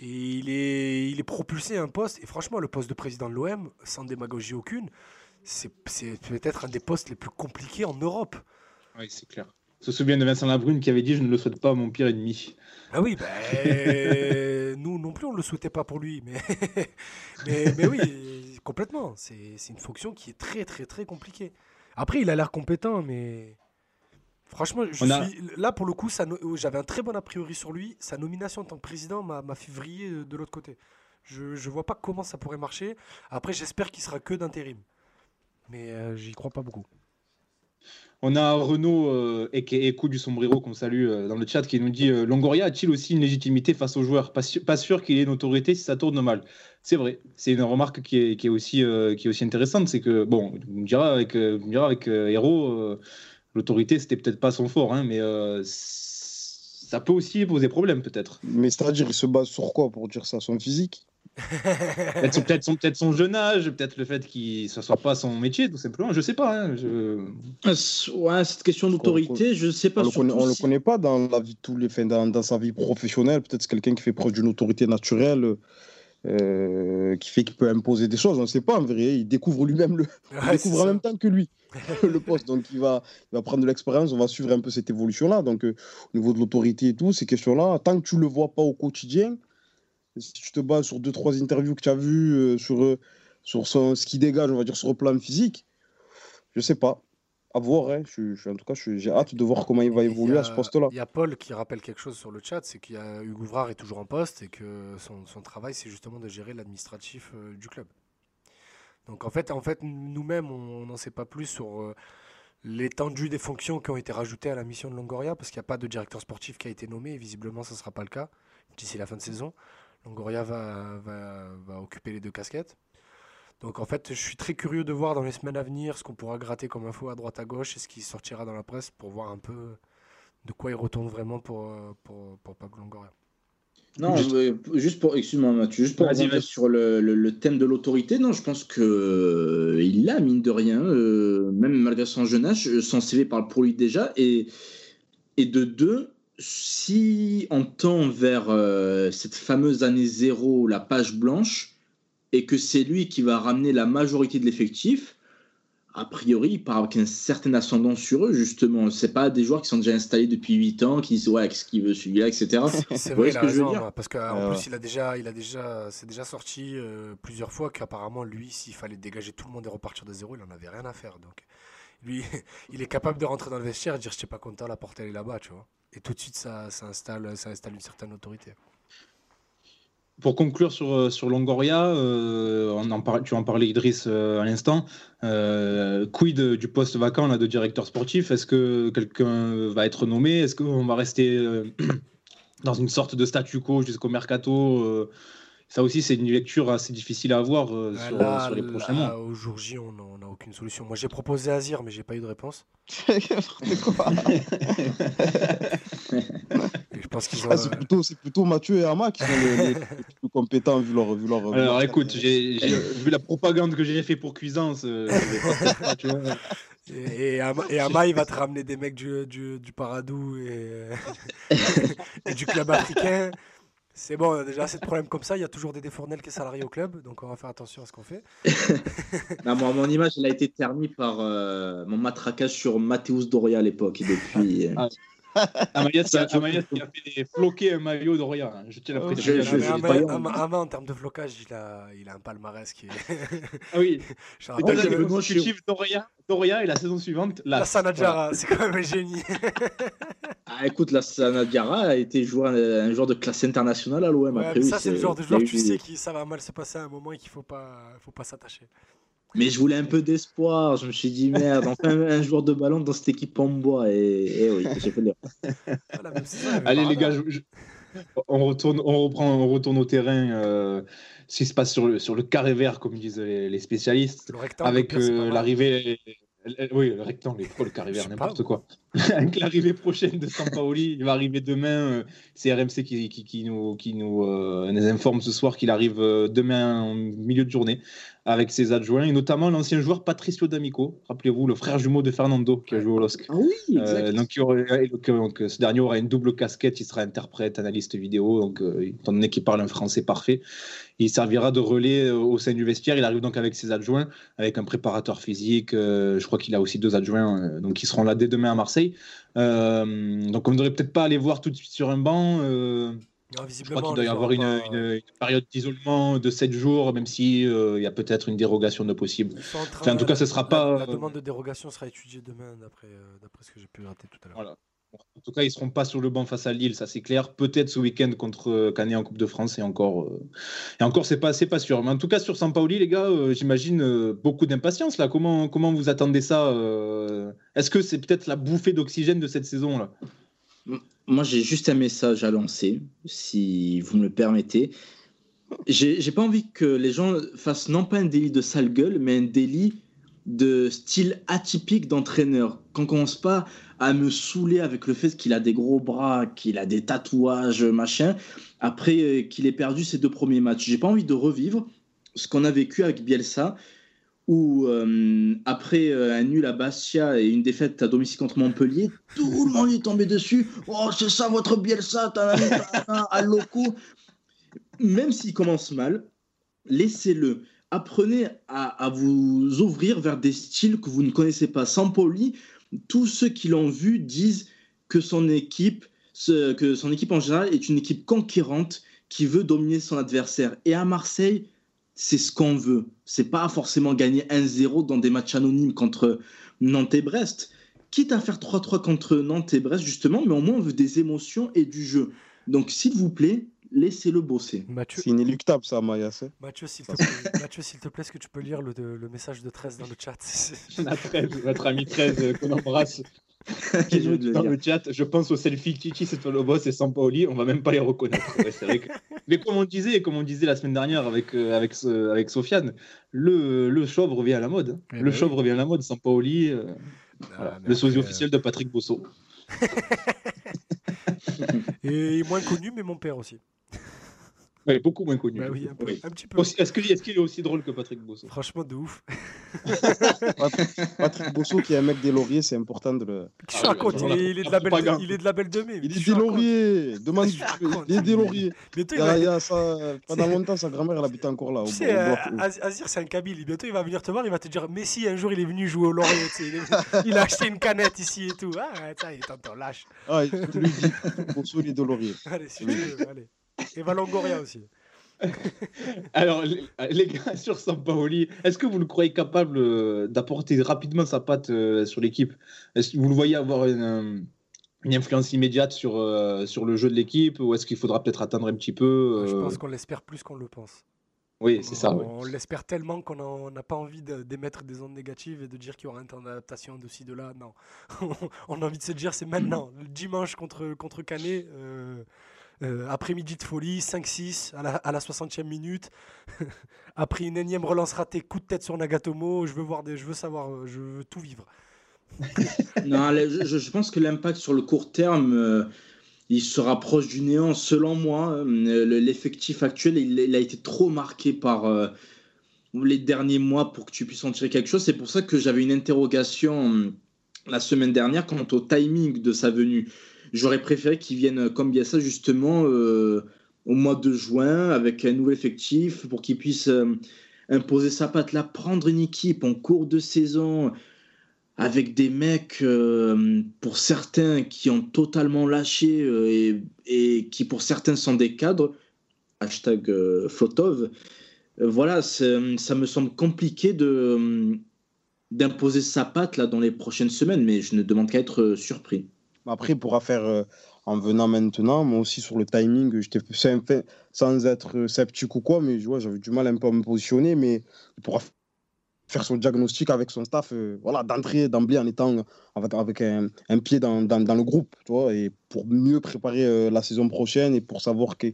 Et il est, il est propulsé à un poste. Et franchement, le poste de président de l'OM, sans démagogie aucune, c'est peut-être un des postes les plus compliqués en Europe. Oui, c'est clair se souvient de Vincent Labrune qui avait dit Je ne le souhaite pas à mon pire ennemi. Ah oui, ben, [laughs] nous non plus, on ne le souhaitait pas pour lui. Mais, [laughs] mais, oui, complètement. C'est une fonction qui est très, très, très compliquée. Après, il a l'air compétent, mais franchement, je suis... là, pour le coup, j'avais un très bon a priori sur lui. Sa nomination en tant que président m'a fait vriller de l'autre côté. Je ne vois pas comment ça pourrait marcher. Après, j'espère qu'il sera que d'intérim. Mais euh, j'y crois pas beaucoup. On a Renaud euh, et du Sombrero qu'on salue euh, dans le chat qui nous dit euh, Longoria a-t-il aussi une légitimité face aux joueurs? Pas, sûr qu'il ait une autorité si ça tourne mal. C'est vrai, c'est une remarque qui est, aussi, qui est aussi intéressante. C'est que, bon, on dira avec, avec Hero, l'autorité c'était peut-être pas son fort, hein, mais ça peut aussi poser problème peut-être. Mais c'est-à-dire, il se base sur quoi pour dire ça? Son physique? Peut-être son, peut son, jeune âge, peut-être le fait qu'il ne soit pas son métier, tout simplement. Je sais pas. Hein, ouais, cette question d'autorité, je sais pas. On ne le, connaît pas dans la vie tous les, dans, dans sa vie professionnelle. Peut-être c'est quelqu'un qui fait preuve d'une autorité naturelle. Euh, qui fait qu'il peut imposer des choses, on ne sait pas en vrai, il découvre lui-même le il découvre en même temps que lui [laughs] le poste, donc il va, il va prendre de l'expérience, on va suivre un peu cette évolution-là, donc euh, au niveau de l'autorité et tout, ces questions-là, tant que tu ne le vois pas au quotidien, si tu te bases sur deux, trois interviews que tu as vues, euh, sur, euh, sur ce qui dégage, on va dire, sur le plan physique, je sais pas. à voir. Hein. Je, en tout cas, j'ai hâte de voir comment il va évoluer à ce poste-là. Il y a Paul qui rappelle quelque chose sur le chat, c'est qu'il y a Hugo Vrard est toujours en poste et que son, travail, c'est justement de gérer l'administratif euh, du club. Donc en fait, en fait nous-mêmes, on n'en sait pas plus sur euh, l'étendue des fonctions qui ont été rajoutées à la mission de Longoria, parce qu'il n'y a pas de directeur sportif qui a été nommé, et visiblement, ce ne sera pas le cas d'ici la fin de saison. Longoria va, va occuper les deux casquettes. Donc en fait, je suis très curieux de voir dans les semaines à venir ce qu'on pourra gratter comme info à droite à gauche et ce qui sortira dans la presse pour voir un peu de quoi il retourne vraiment pour, pour, pour Pablo Longoria. Non, juste, pour, excuse-moi Mathieu, juste pour revenir sur le, le, thème de l'autorité, non, je pense que euh, il a mine de rien, euh, même malgré son jeune âge, euh, son CV parle pour lui déjà, et, et de deux, si on tend vers cette fameuse année zéro, la page blanche, et que c'est lui qui va ramener la majorité de l'effectif, a priori, il part avec un certain ascendant sur eux, justement. C'est pas des joueurs qui sont déjà installés depuis 8 ans, qui disent ouais, qu'est-ce qu'il veut celui-là, etc. [laughs] C'est vrai, ce que je veux dire parce qu'en plus, il a déjà, il a déjà, c'est déjà sorti euh, plusieurs fois qu'apparemment, lui, s'il fallait dégager tout le monde et repartir de zéro, il en avait rien à faire. Donc, lui, [laughs] il est capable de rentrer dans le vestiaire et dire je suis pas content, la porte elle est là-bas, tu vois. Et tout de suite, ça, installe, une certaine autorité. Pour conclure sur, euh, Longoria, euh, tu en parlais Idriss euh, à l'instant, quid du poste vacant de directeur sportif? Est-ce que quelqu'un va être nommé? Est-ce qu'on va rester [clears throat] dans une sorte de statu quo jusqu'au mercato ça aussi, c'est une lecture assez difficile à avoir sur, les prochains mois. Au jour J, on n'a aucune solution. Moi, j'ai proposé Azir, mais j'ai pas eu de réponse. [laughs] Ah, c'est plutôt, plutôt, Mathieu et Ama qui sont les, [laughs] plus compétents vu leur. Vu leur Alors écoute, j'ai vu la propagande que j'ai fait pour Cuisance. Euh, et, et, Ama, il va te ramener des mecs du, du, du Paradou et, [laughs] et du club africain. C'est bon, déjà, c'est de problèmes comme ça. Il y a toujours des défournels qui sont salariés au club, donc on va faire attention à ce qu'on fait. [laughs] non, moi, mon image, elle a été ternie par euh, mon matraquage sur Mathéus Doria à l'époque. Et depuis. Euh, ah. Amayas, qui a fait floquer un maillot de Roya. Hein. Je tiens à préciser. Ama, en termes de flocage, il a, il a un palmarès qui est. [laughs] ah oui. Je rappelle le consécutif Doria, Doria et la saison suivante. La, la Sanadjara, c'est quand même un génie. [laughs] ah, écoute, la Sanadjara a été joueur, un joueur de classe internationale à l'OM. Ouais, ça, c'est le genre de joueur, tu sais, que ça va mal se passer à un moment et qu'il ne faut pas, faut pas s'attacher. Mais je voulais un peu d'espoir. Je me suis dit, merde, enfin un joueur de ballon dans cette équipe en bois. Et, oui, j'ai fait Allez, les gars, on, retourne, on, reprend, on retourne au terrain. Euh, ce qui se passe sur le, sur le carré vert, comme disent les, spécialistes. avec euh, l'arrivée. Oui, le rectangle, le carré vert, n'importe quoi. [laughs] Avec l'arrivée prochaine de Sampaoli, il va arriver demain. Euh, c'est RMC qui, qui, qui, nous, qui nous, euh, nous informe ce soir qu'il arrive demain en milieu de journée avec ses adjoints, et notamment l'ancien joueur Patricio D'Amico, rappelez-vous, le frère jumeau de Fernando qui a joué au LOSC. Ah oui, euh, donc, donc, ce dernier aura une double casquette, il sera interprète, analyste vidéo, donc euh, étant donné qu'il parle un français parfait, il servira de relais euh, au sein du vestiaire. Il arrive donc avec ses adjoints, avec un préparateur physique, je crois qu'il a aussi deux adjoints, donc ils seront là dès demain à Marseille. donc on ne devrait peut-être pas aller voir tout de suite sur un banc. Je crois qu'il doit y avoir une, période d'isolement de 7 jours, même s'il euh, y a peut-être une dérogation de possible. en tout cas, ce sera pas. La, demande de dérogation sera étudiée demain, d'après euh, ce que j'ai pu rater tout à l'heure. En tout cas, ils ne seront pas sur le banc face à Lille, ça c'est clair. Peut-être ce week-end contre euh, Canet en Coupe de France, et encore, et encore c'est pas, pas sûr. Mais en tout cas, sur Sampaoli, les gars, j'imagine beaucoup d'impatience là. Comment, comment vous attendez ça Est-ce que c'est peut-être la bouffée d'oxygène de cette saison là? Moi, j'ai juste un message à lancer, si vous me le permettez. J'ai pas envie que les gens fassent non pas un délit de sale gueule, mais un délit de style atypique d'entraîneur. Qu'on commence pas à me saouler avec le fait qu'il a des gros bras, qu'il a des tatouages, machin, après euh, qu'il ait perdu ses deux premiers matchs. J'ai pas envie de revivre ce qu'on a vécu avec Bielsa, où euh, après euh, un nul à Bastia et une défaite à domicile contre Montpellier, tout le monde est tombé dessus. Oh, c'est ça votre Bielsa, à loco. Même s'il commence mal, laissez-le. Apprenez à, vous ouvrir vers des styles que vous ne connaissez pas. Sampoli, tous ceux qui l'ont vu disent que son équipe, que son équipe en général est une équipe conquérante qui veut dominer son adversaire. Et à Marseille, c'est ce qu'on veut. C'est pas forcément gagner 1-0 dans des matchs anonymes contre Nantes et Brest. Quitte à faire 3-3 contre Nantes et Brest, justement, mais au moins on veut des émotions et du jeu. Donc, s'il vous plaît, laissez-le bosser. C'est inéluctable, ça, Maya. Mathieu, s'il te, plaît, te plaît, est-ce que tu peux lire le, le message de 13 dans le chat [laughs] notre ami 13 euh, qu'on embrasse. [laughs] dans le chat, je pense au selfie Chichi, c'est toi le boss et Sampaoli, on va même pas les reconnaître. [laughs] Mais comme on disait, comme on disait la semaine dernière avec, euh, avec, avec Sofiane, le, le chauve revient à la mode. Eh le ben chauve revient à la mode, Sampaoli, euh, ah, le sosie officiel de Patrick Bosso. et moins connu, mais mon père aussi. Ouais, beaucoup moins connu. Bah oui, un, petit peu. Est-ce qu'il est, est, aussi drôle que Patrick Bosso? Franchement, de ouf. [laughs] Patrick Bosso, qui est un mec des lauriers, c'est important de le. Ah, il, est de la belle, il est de la belle de mai. Il est des lauriers. Demande, il est des lauriers. Bientôt, il y a, il y a ça, pendant longtemps, sa grand-mère, elle habitait encore là. Au, tu sais, euh, Azir, c'est un Kabyle. Bientôt, il va venir te voir, il va te dire Messi, un jour, il est venu jouer au laurier. il, a acheté une canette ici et tout. Ah, ça, il est en lâche. Ah, je lui dis Bosso, il est de laurier. Allez, si tu veux, allez. Et Valongoria aussi. [laughs] Alors, les gars, [laughs] sur Sampaoli, est-ce que vous le croyez capable euh, d'apporter rapidement sa patte euh, sur l'équipe? Est-ce que vous le voyez avoir une, euh, influence immédiate sur, sur le jeu de l'équipe? Ou est-ce qu'il faudra peut-être attendre un petit peu Je pense qu'on l'espère plus qu'on le pense. Oui, c'est ça. On, l'espère tellement qu'on n'a pas envie d'émettre des ondes négatives et de dire qu'il y aura un temps d'adaptation de ci, de là. Non. [laughs] on a envie de se dire c'est maintenant, le dimanche contre, contre Canet. Euh, après-midi de folie, 5-6 à la, à la 60e minute. [laughs] Après une énième relance ratée, coup de tête sur Nagatomo. Je veux, voir des, je veux savoir, euh, je veux tout vivre. [laughs] non, je, je, pense que l'impact sur le court terme, euh, il se rapproche du néant. Selon moi, l'effectif actuel, il, a été trop marqué par les derniers mois pour que tu puisses en tirer quelque chose. C'est pour ça que j'avais une interrogation la semaine dernière quant au timing de sa venue. J'aurais préféré qu'il vienne comme ça justement euh, au mois de juin avec un nouvel effectif pour qu'il puisse euh, imposer sa patte là, prendre une équipe en cours de saison avec des mecs, euh, pour certains, qui ont totalement lâché et, et, qui pour certains sont des cadres, hashtag Flotov, voilà, ça me semble compliqué d'imposer sa patte là dans les prochaines semaines, mais je ne demande qu'à être surpris. Après, il pourra faire euh, en venant maintenant. Moi aussi, sur le timing, j'étais sans être sceptique ou quoi, mais j'avais du mal un peu à me positionner. Mais il pourra faire son diagnostic avec son staff, euh, voilà, d'entrée, d'emblée, en étant avec, un, pied dans, dans, le groupe, tu et pour mieux préparer euh, la saison prochaine et pour savoir que,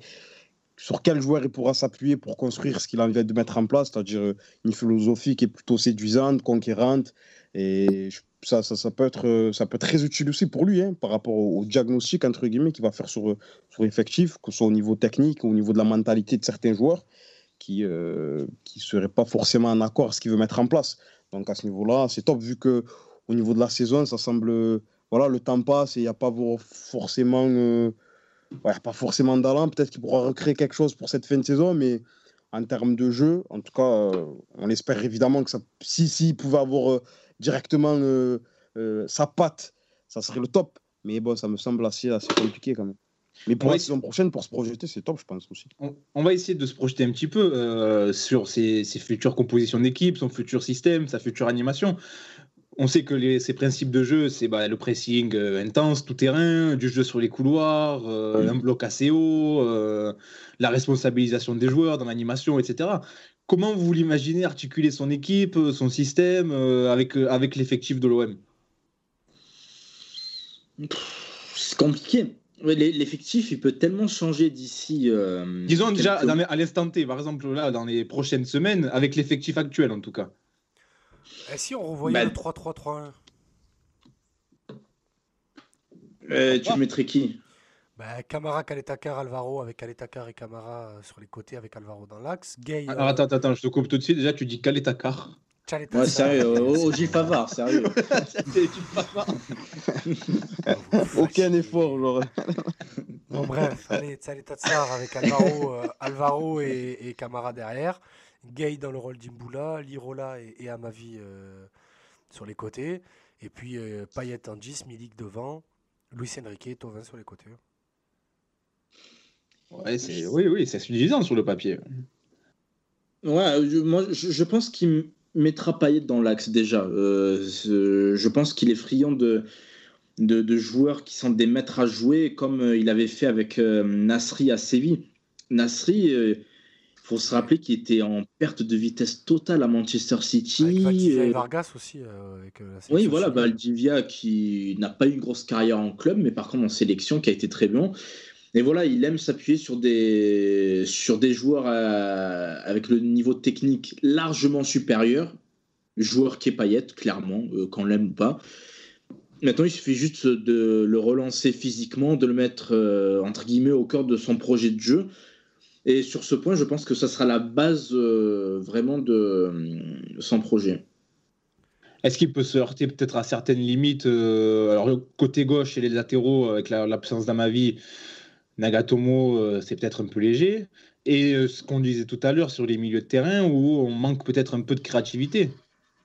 sur quel joueur il pourra s'appuyer pour construire ce qu'il a envie de mettre en place, c'est-à-dire une philosophie qui est plutôt séduisante, conquérante. Et je ça, ça, peut être, euh, ça peut être très utile aussi pour lui, hein, par rapport au, diagnostic entre guillemets qu'il va faire sur, sur l'effectif, que ce soit au niveau technique ou au niveau de la mentalité de certains joueurs qui ne euh, seraient pas forcément en accord avec ce qu'il veut mettre en place. Donc à ce niveau-là, c'est top vu que au niveau de la saison, ça semble voilà, le temps passe et il n'y a pas forcément euh, pas forcément d'allant. Peut-être qu'il pourra recréer quelque chose pour cette fin de saison, mais en termes de jeu, en tout cas, on espère évidemment que ça, si, si il pouvait avoir directement euh, euh, sa patte, ça serait le top. Mais bon, ça me semble assez, assez compliqué quand même. Mais pour la saison prochaine, pour se projeter, c'est top, je pense aussi. On, va essayer de se projeter un petit peu euh, sur ses, futures compositions d'équipe, son futur système, sa future animation. On sait que les, ses principes de jeu, c'est bah, le pressing intense, tout terrain, du jeu sur les couloirs, un bloc assez haut, la responsabilisation des joueurs dans l'animation, etc. Comment vous l'imaginez articuler son équipe, euh, son système euh, avec, euh, avec l'effectif de l'OM C'est compliqué. L'effectif, il peut tellement changer d'ici. Disons déjà à l'instant T, par exemple, là, dans les prochaines semaines, avec l'effectif actuel en tout cas. Et si on revoyait bah, le 3-3-3-1 Tu mettrais qui? Bah, Camara, Kaletakar, Alvaro avec Kaletakar et Camara euh, sur les côtés avec Alvaro dans l'axe. Gay. Alors, attends, attends, je te coupe tout de suite. Déjà, tu dis Kaletakar. Ouais, sérieux, au [laughs] Gilles Favard, sérieux. [laughs] [laughs] Aucun effort, Laurent. Bon, bref, allez, Tsale Tatsar avec Alvaro, euh, Alvaro et, et, Camara derrière. Gay dans le rôle d'Imboula, Lirola et, et Amavi euh, sur les côtés. Et puis euh, Payet en 10, Milik devant, Luis Enrique, Tovin sur les côtés. Ouais, c'est... Oui, oui, c'est suffisant sur le papier. Ouais, moi, je, pense qu'il mettra Payet dans l'axe déjà. je pense qu'il est friand de, de, joueurs qui sont des maîtres à jouer, comme il avait fait avec Nasri à Séville. Nasri, faut se rappeler qu'il était en perte de vitesse totale à Manchester City. Avec Valdivia et Vargas aussi. Euh, avec, euh, oui, voilà, Valdivia qui n'a pas eu une grosse carrière en club, mais par contre en sélection qui a été très bon. Et voilà, il aime s'appuyer sur des, sur des joueurs euh, avec le niveau technique largement supérieur. Joueur qui est paillette, clairement, qu'on l'aime ou pas. Maintenant, il suffit juste de le relancer physiquement, de le mettre entre guillemets au cœur de son projet de jeu. Et sur ce point, je pense que ça sera la base euh, vraiment de euh, son projet. Est-ce qu'il peut se heurter peut-être à certaines limites euh, Alors, côté gauche et les latéraux, avec l'absence d'Amavi, Nagatomo, c'est peut-être un peu léger. Et ce qu'on disait tout à l'heure sur les milieux de terrain, où on manque peut-être un peu de créativité.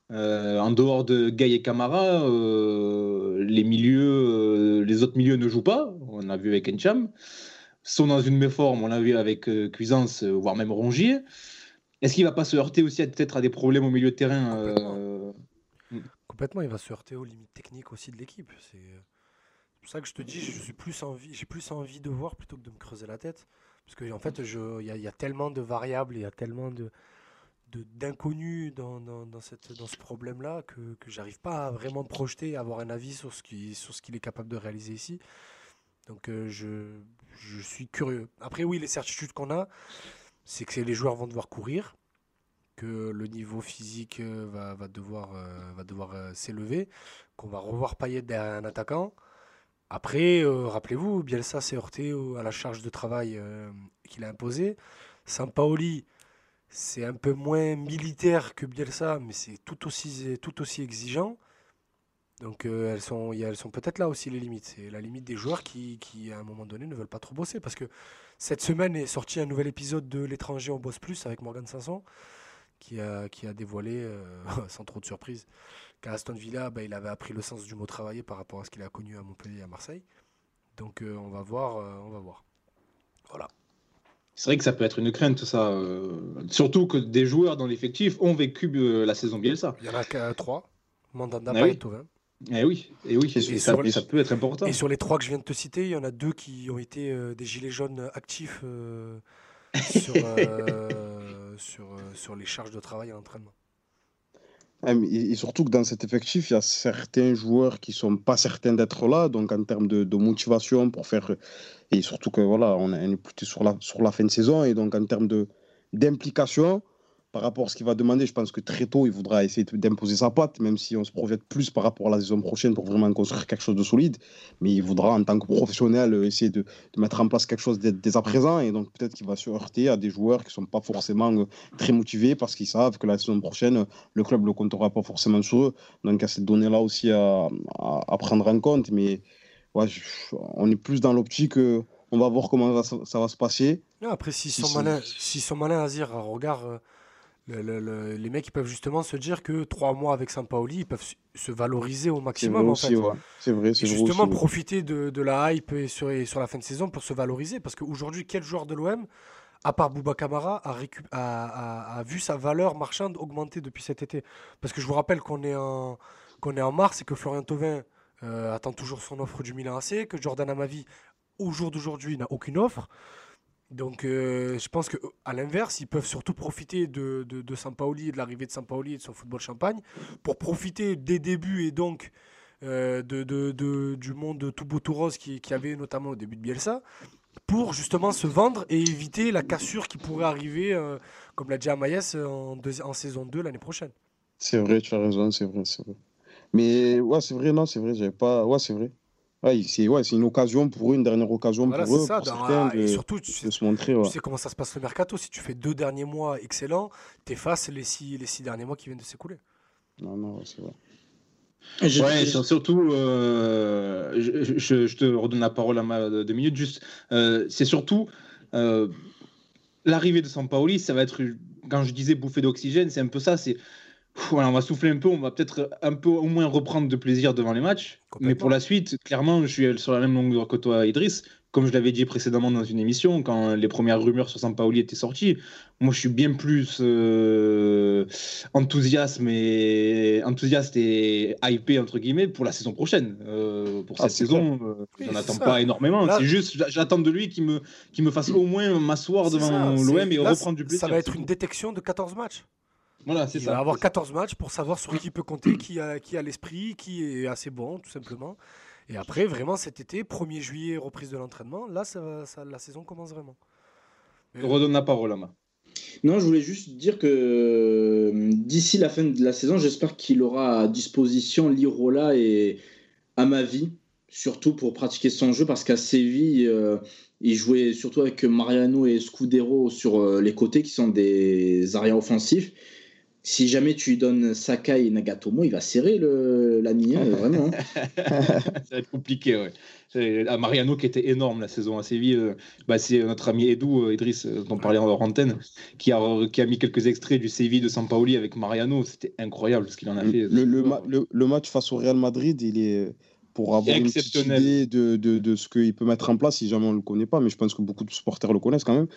en dehors de Gay et Camara, les milieux, les autres milieux ne jouent pas. On a vu avec Encham sont dans une méforme, on l'a vu avec euh, Cuisance, euh, voire même Rongier. Est-ce qu'il va pas se heurter aussi peut-être à des problèmes au milieu de terrain euh, Complètement. il va se heurter aux limites techniques aussi de l'équipe. C'est pour ça que je te dis, suis plus envie, j'ai plus envie de voir plutôt que de me creuser la tête, parce que en fait, il y, a tellement de variables, il y a tellement de d'inconnus dans, ce problème-là que, j'arrive pas à vraiment me projeter, à avoir un avis sur ce qu'il est capable de réaliser ici. Donc je, je suis curieux. Après, oui, les certitudes qu'on a, c'est que les joueurs vont devoir courir, que le niveau physique euh, va, devoir, euh, euh, s'élever, qu'on va revoir Payet derrière un attaquant. Après, rappelez-vous, Bielsa s'est heurté à la charge de travail qu'il a imposée. Sampaoli, c'est un peu moins militaire que Bielsa, mais c'est tout aussi exigeant. Donc euh, elles sont, elles sont peut-être là aussi les limites. C'est la limite des joueurs qui, qui, à un moment donné, ne veulent pas trop bosser. Parce que cette semaine est sorti un nouvel épisode de L'étranger en bosse plus avec Morgan 500, qui a, qui a dévoilé, euh, [laughs] sans trop de surprise, qu'à Aston Villa, bah, il avait appris le sens du mot travailler par rapport à ce qu'il a connu à Montpellier et à Marseille. Donc euh, on va voir, on va voir. Voilà. C'est vrai que ça peut être une crainte, ça. surtout que des joueurs dans l'effectif ont vécu la saison Bielsa. Il y en a trois. Mandanda, ah et Tovin. Eh oui, et oui, ça, peut être important. Et sur les trois que je viens de te citer, il y en a deux qui ont été euh, des gilets jaunes actifs euh, sur, euh, [laughs] sur, sur, les charges de travail et l'entraînement. Et surtout que dans cet effectif, il y a certains joueurs qui sont pas certains d'être là, donc en termes de, de, motivation pour faire. Et surtout que voilà, on est plutôt sur la, sur la fin de saison, et donc en termes d'implication, par rapport à ce qu'il va demander, je pense que très tôt, il voudra essayer d'imposer sa patte, même si on se projette plus par rapport à la saison prochaine pour vraiment construire quelque chose de solide. Mais il voudra, en tant que professionnel, essayer de, mettre en place quelque chose dès, à présent. Et donc, peut-être qu'il va se heurter à des joueurs qui ne sont pas forcément euh, très motivés parce qu'ils savent que la saison prochaine, le club ne le comptera pas forcément sur eux. Donc, il y a cette donnée-là aussi à, prendre en compte. Mais ouais, on est plus dans l'optique. on va voir comment ça, va se passer. après, s'ils sont, malins, sont malins à dire, regarde, les mecs ils peuvent justement se dire que trois mois avec Sampaoli, ils peuvent se valoriser au maximum. C'est vrai, en c'est vrai, justement profiter de, la hype et sur, sur, la fin de saison pour se valoriser. Parce qu'aujourd'hui, quel joueur de l'OM, à part Bouba Kamara, a, a, vu sa valeur marchande augmenter depuis cet été? Parce que je vous rappelle qu'on est, en, qu'on est en mars et que Florian Thauvin euh, attend toujours son offre du Milan AC, que Jordan Amavi, au jour d'aujourd'hui, n'a aucune offre. Donc euh, je pense qu'à l'inverse, ils peuvent surtout profiter de, de, de et de l'arrivée de Sampaoli et de son football champagne pour profiter des débuts et donc euh, de, de, du monde tout beau tout rose qui, qui avait notamment au début de Bielsa pour justement se vendre et éviter la cassure qui pourrait arriver, euh, comme l'a dit Amaïs, en, en saison 2 l'année prochaine. C'est vrai, tu as raison, c'est vrai, c'est vrai. Mais ouais, c'est vrai, non, c'est vrai, j'avais pas. Ouais, c'est vrai. Ouais, c'est ouais, une occasion pour eux, une dernière occasion pour eux. Ça, et surtout, tu sais, se montrer, tu sais comment ça se passe le mercato. Si tu fais deux derniers mois excellents, t'effaces les six, les six derniers mois qui viennent de s'écouler. Non, non, c'est vrai. Ouais, surtout, euh, je, je, te redonne la parole à ma deux minutes. Juste, euh, c'est surtout euh, l'arrivée de Sampaoli, ça va être, quand je disais bouffée d'oxygène, c'est un peu ça. C'est on va souffler un peu, on va peut-être un peu au moins reprendre de plaisir devant les matchs. Mais pour la suite, clairement, je suis sur la même longueur que toi, Idriss. comme je l'avais dit précédemment dans une émission, quand les premières rumeurs sur Sampaoli étaient sorties, moi je suis bien plus euh, enthousiaste, et, enthousiaste et hypé entre guillemets pour la saison prochaine. Euh, pour cette ah, saison, euh, je n'en attends pas énormément. C'est juste, j'attends de lui qu'il me, me fasse au moins m'asseoir devant l'OM et reprendre du plaisir. Ça va être une détection de 14 matchs. Voilà, c'est ça. Il va avoir 14 matchs pour savoir sur qui peut compter, qui a, qui a l'esprit, qui est assez bon, tout simplement. Et après, vraiment, cet été, 1er juillet, reprise de l'entraînement, là, ça, ça, la saison commence vraiment. Je redonne la parole à Non, je voulais juste dire que euh, d'ici la fin de la saison, j'espère qu'il aura à disposition l'Irola et Amavi, surtout pour pratiquer son jeu, parce qu'à Séville, euh, il jouait surtout avec Mariano et Scudero sur euh, les côtés, qui sont des arrières offensifs si jamais tu lui donnes Sakai et Nagatomo, il va serrer l'ami, hein, [laughs] vraiment. Hein. ça va être compliqué, ouais. À Mariano qui était énorme la saison à Séville, euh, bah, c'est notre ami Edou, euh, Idriss, euh, dont on parlait en antenne, qui a, qui a mis quelques extraits du Séville de Sampaoli avec Mariano. C'était incroyable ce qu'il en a fait. Le, le, match face au Real Madrid, il est pour avoir une idée de, de, de ce qu'il peut mettre en place si jamais on ne le connaît pas. Mais je pense que beaucoup de supporters le connaissent quand même.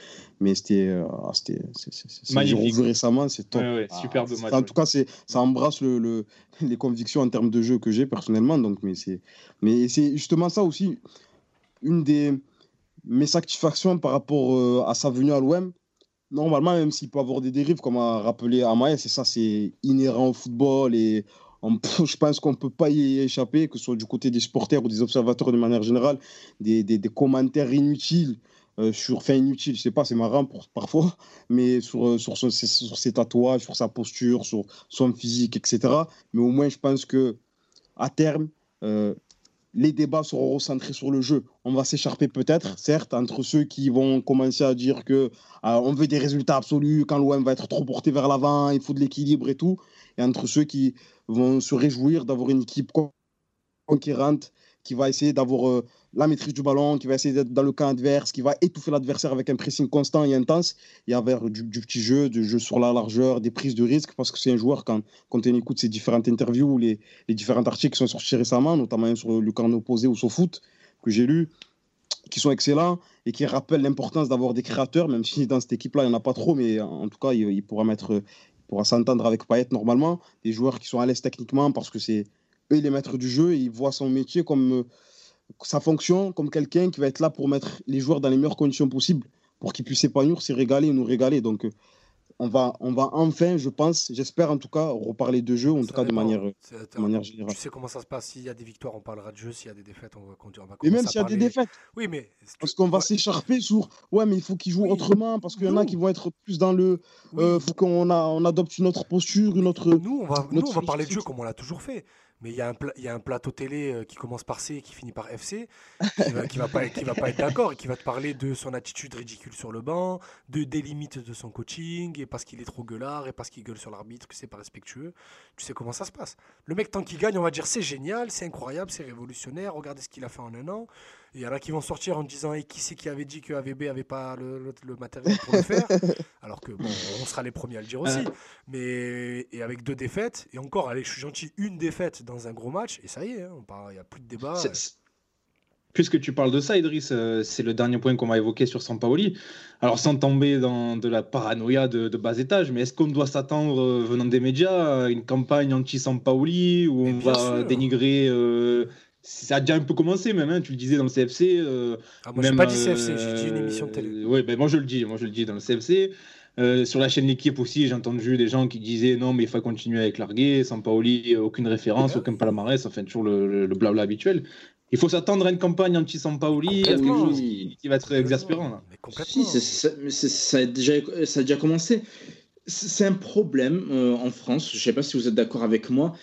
Mais c'était euh, ah, magnifique. récemment, c'est top. Ouais, ah, En tout cas, ça embrasse le, le, [laughs] les convictions en termes de jeu que j'ai personnellement. Donc, mais c'est justement ça aussi une des mes satisfactions par rapport euh, à sa venue à l'OM. Normalement, même s'il peut avoir des dérives, comme a rappelé Amaïs, c'est ça, c'est inhérent au football et [laughs] je pense qu'on ne peut pas y échapper, que ce soit du côté des supporters ou des observateurs de manière générale, des, commentaires inutiles euh, sur, enfin inutiles, je sais pas, c'est marrant parfois, [laughs] mais sur, euh, sur, sur, ses tatouages, sur sa posture, sur son physique, etc. Mais au moins, je pense que à terme, euh, les débats seront recentrés sur le jeu. On va s'écharper peut-être, certes, entre ceux qui vont commencer à dire que on veut des résultats absolus, quand l'OM va être trop porté vers l'avant, il faut de l'équilibre et tout, et entre ceux qui vont se réjouir d'avoir une équipe conquérante qui va essayer d'avoir euh, la maîtrise du ballon, qui va essayer d'être dans le camp adverse, qui va étouffer l'adversaire avec un pressing constant et intense, et avec du, petit jeu, du jeu sur la largeur, des prises de risque, parce que c'est un joueur, quand, quand on écoute ses différentes interviews les, les différents articles qui sont sortis récemment, notamment sur le camp opposé ou sur foot, que j'ai lu, qui sont excellents et qui rappellent l'importance d'avoir des créateurs, même si dans cette équipe-là, il n'y en a pas trop, mais en tout cas, il, il pourra mettre pourra s'entendre avec Payet normalement, des joueurs qui sont à l'aise techniquement parce que c'est eux les maîtres du jeu et ils voient son métier comme euh, sa fonction, comme quelqu'un qui va être là pour mettre les joueurs dans les meilleures conditions possibles pour qu'ils puissent s'épanouir, s'y régaler nous régaler. Donc euh, on va, on va enfin, je pense, j'espère en tout cas, reparler de jeu, en tout cas de manière, manière générale. Tu sais comment ça se passe, s'il y a des victoires, on parlera de jeu, s'il y a des défaites, on va, on va Et même s'il y a des défaites. Oui, mais. Parce qu'on va s'écharper sur. Ouais, mais il faut qu'ils jouent autrement, parce qu'il y en a qui vont être plus dans le. Il euh, faut qu'on on adopte une autre posture, une autre. Nous, on va, nous, on va parler de jeu comme on l'a toujours fait mais il y, a un y a un plateau télé euh, qui commence par C et qui finit par FC, qui va, va pas, qui va pas être d'accord et qui va te parler de son attitude ridicule sur le banc, de, des limites de son coaching, et parce qu'il est trop gueulard, et parce qu'il gueule sur l'arbitre, que c'est pas respectueux. Tu sais comment ça se passe. Le mec, tant qu'il gagne, on va dire c'est génial, c'est incroyable, c'est révolutionnaire, regardez ce qu'il a fait en un an. Il y en a qui vont sortir en disant et qui c'est qui avait dit que AVB avait pas le, matériel pour le faire [laughs] Alors que bon, on sera les premiers à le dire aussi. Mais et avec deux défaites et encore, allez, je suis gentil, une défaite dans un gros match et ça y est, hein, il n'y a plus de débat. Puisque tu parles de ça, Idriss, euh, c'est le dernier point qu'on va évoquer sur Sampaoli. Alors, sans tomber dans de la paranoïa de, bas étage, mais est-ce qu'on doit s'attendre, euh, venant des médias, à une campagne anti-Sampaoli où on va dénigrer euh, ça a déjà un peu commencé même, hein, tu le disais dans le CFC. Euh, ah, moi, même, pas dit CFC, j'ai dit une émission de télé. Euh, oui, ben, moi je le dis, moi je le dis dans le CFC. Euh, sur la chaîne L'équipe aussi, j'ai entendu des gens qui disaient non, mais il faut continuer avec Largué, sans Paoli, aucune référence, aucun palmarès, enfin toujours le, le, blabla habituel. Il faut s'attendre à une campagne anti-Sampaoli, quelque chose qui, va être exaspérant. Là. Si, ça, a déjà, ça a déjà commencé. C'est un problème en France, je ne sais pas si vous êtes d'accord avec moi,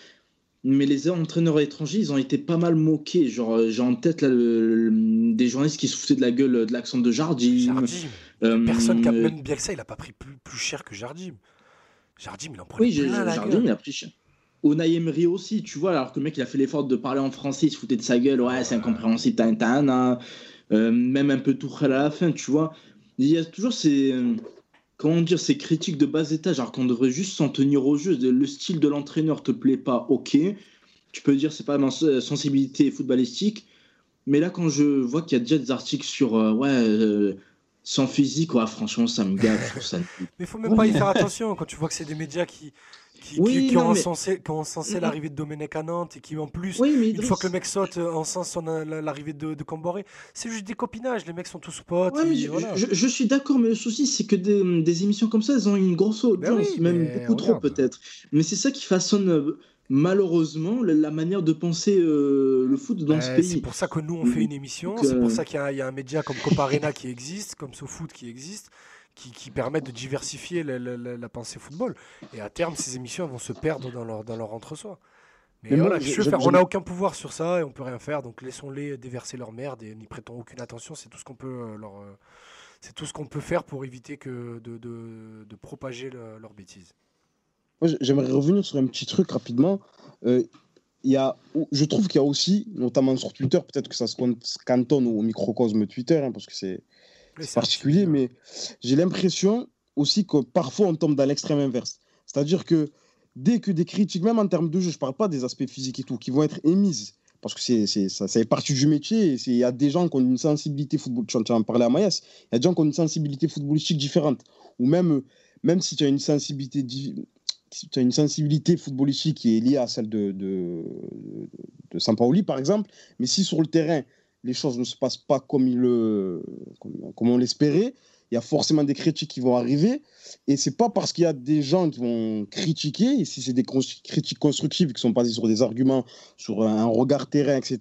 mais les entraîneurs étrangers, ils ont été pas mal moqués. Genre, euh, j'ai en tête là, des journalistes qui se foutaient de la gueule de l'accent de Jardim. Jardim. Euh, Personne qui a même bien que ça, il a pas pris plus, plus cher que Jardim. Jardim, il en prenait oui, plein la Jardim, il a pris cher. Unai Emery aussi, tu vois, alors que le mec, il a fait l'effort de parler en français, il se foutait de sa gueule, ouais, c'est incompréhensible, t'as euh, même un peu tout à la fin, tu vois. Il y a toujours ces comment dire, ces critiques de bas étage, alors qu'on devrait juste s'en tenir au jeu. Le style de l'entraîneur te plaît pas, ok. Tu peux dire c'est pas ma sensibilité footballistique, Mais là, quand je vois qu'il y a déjà des articles sur ouais, sans physique, ouais, franchement, ça me gave. ça... [laughs] Mais il faut même pas y faire attention quand tu vois que c'est des médias qui, qui, ont encensé, l'arrivée de Domenech à Nantes et qui en plus, une fois que le mec saute, euh, encensent l'arrivée de, de Camboré. C'est juste des copinages, les mecs sont tous potes. je, suis d'accord, mais le souci, c'est que des, émissions comme ça, elles ont une grosse ben audience, même beaucoup trop peut-être. Mais c'est ça qui façonne euh, malheureusement la manière de penser euh, le foot dans ce pays. C'est pour ça que nous on fait une émission, c'est pour ça qu'il y, a un média comme Coparena qui existe, comme SoFoot qui existe, qui, permettent de diversifier la, pensée football. Et à terme, ces émissions vont se perdre dans leur, dans leur entre-soi. Mais, voilà, on n'a aucun pouvoir sur ça et on peut rien faire. Donc laissons-les déverser leur merde et n'y prêtons aucune attention. C'est tout ce qu'on peut euh, leur, euh, c'est tout ce qu'on peut faire pour éviter que de, de, de propager leurs bêtises. J'aimerais revenir sur un petit truc rapidement. Euh, y a, je trouve qu'il y a aussi, notamment sur Twitter, peut-être que ça se cantonne au microcosme Twitter, hein, parce que c'est c'est particulier, mais j'ai l'impression aussi que parfois on tombe dans l'extrême inverse. C'est-à-dire que dès que des critiques, même en termes de jeu, je ne parle pas des aspects physiques et tout, qui vont être émises, parce que c'est, ça, ça fait partie du métier, il y a des gens qui ont une sensibilité football, tu en parlais à Maïs, il y a des gens qui ont une sensibilité footballistique différente, ou même, même si tu as une sensibilité tu as une sensibilité footballistique qui est liée à celle de, de, de Sampaoli, par exemple, mais si sur le terrain, les choses ne se passent pas comme, il le, comme, on l'espérait, il y a forcément des critiques qui vont arriver. Et c'est pas parce qu'il y a des gens qui vont critiquer, et si c'est des critiques constructives qui sont basées sur des arguments, sur un regard terrain, etc.,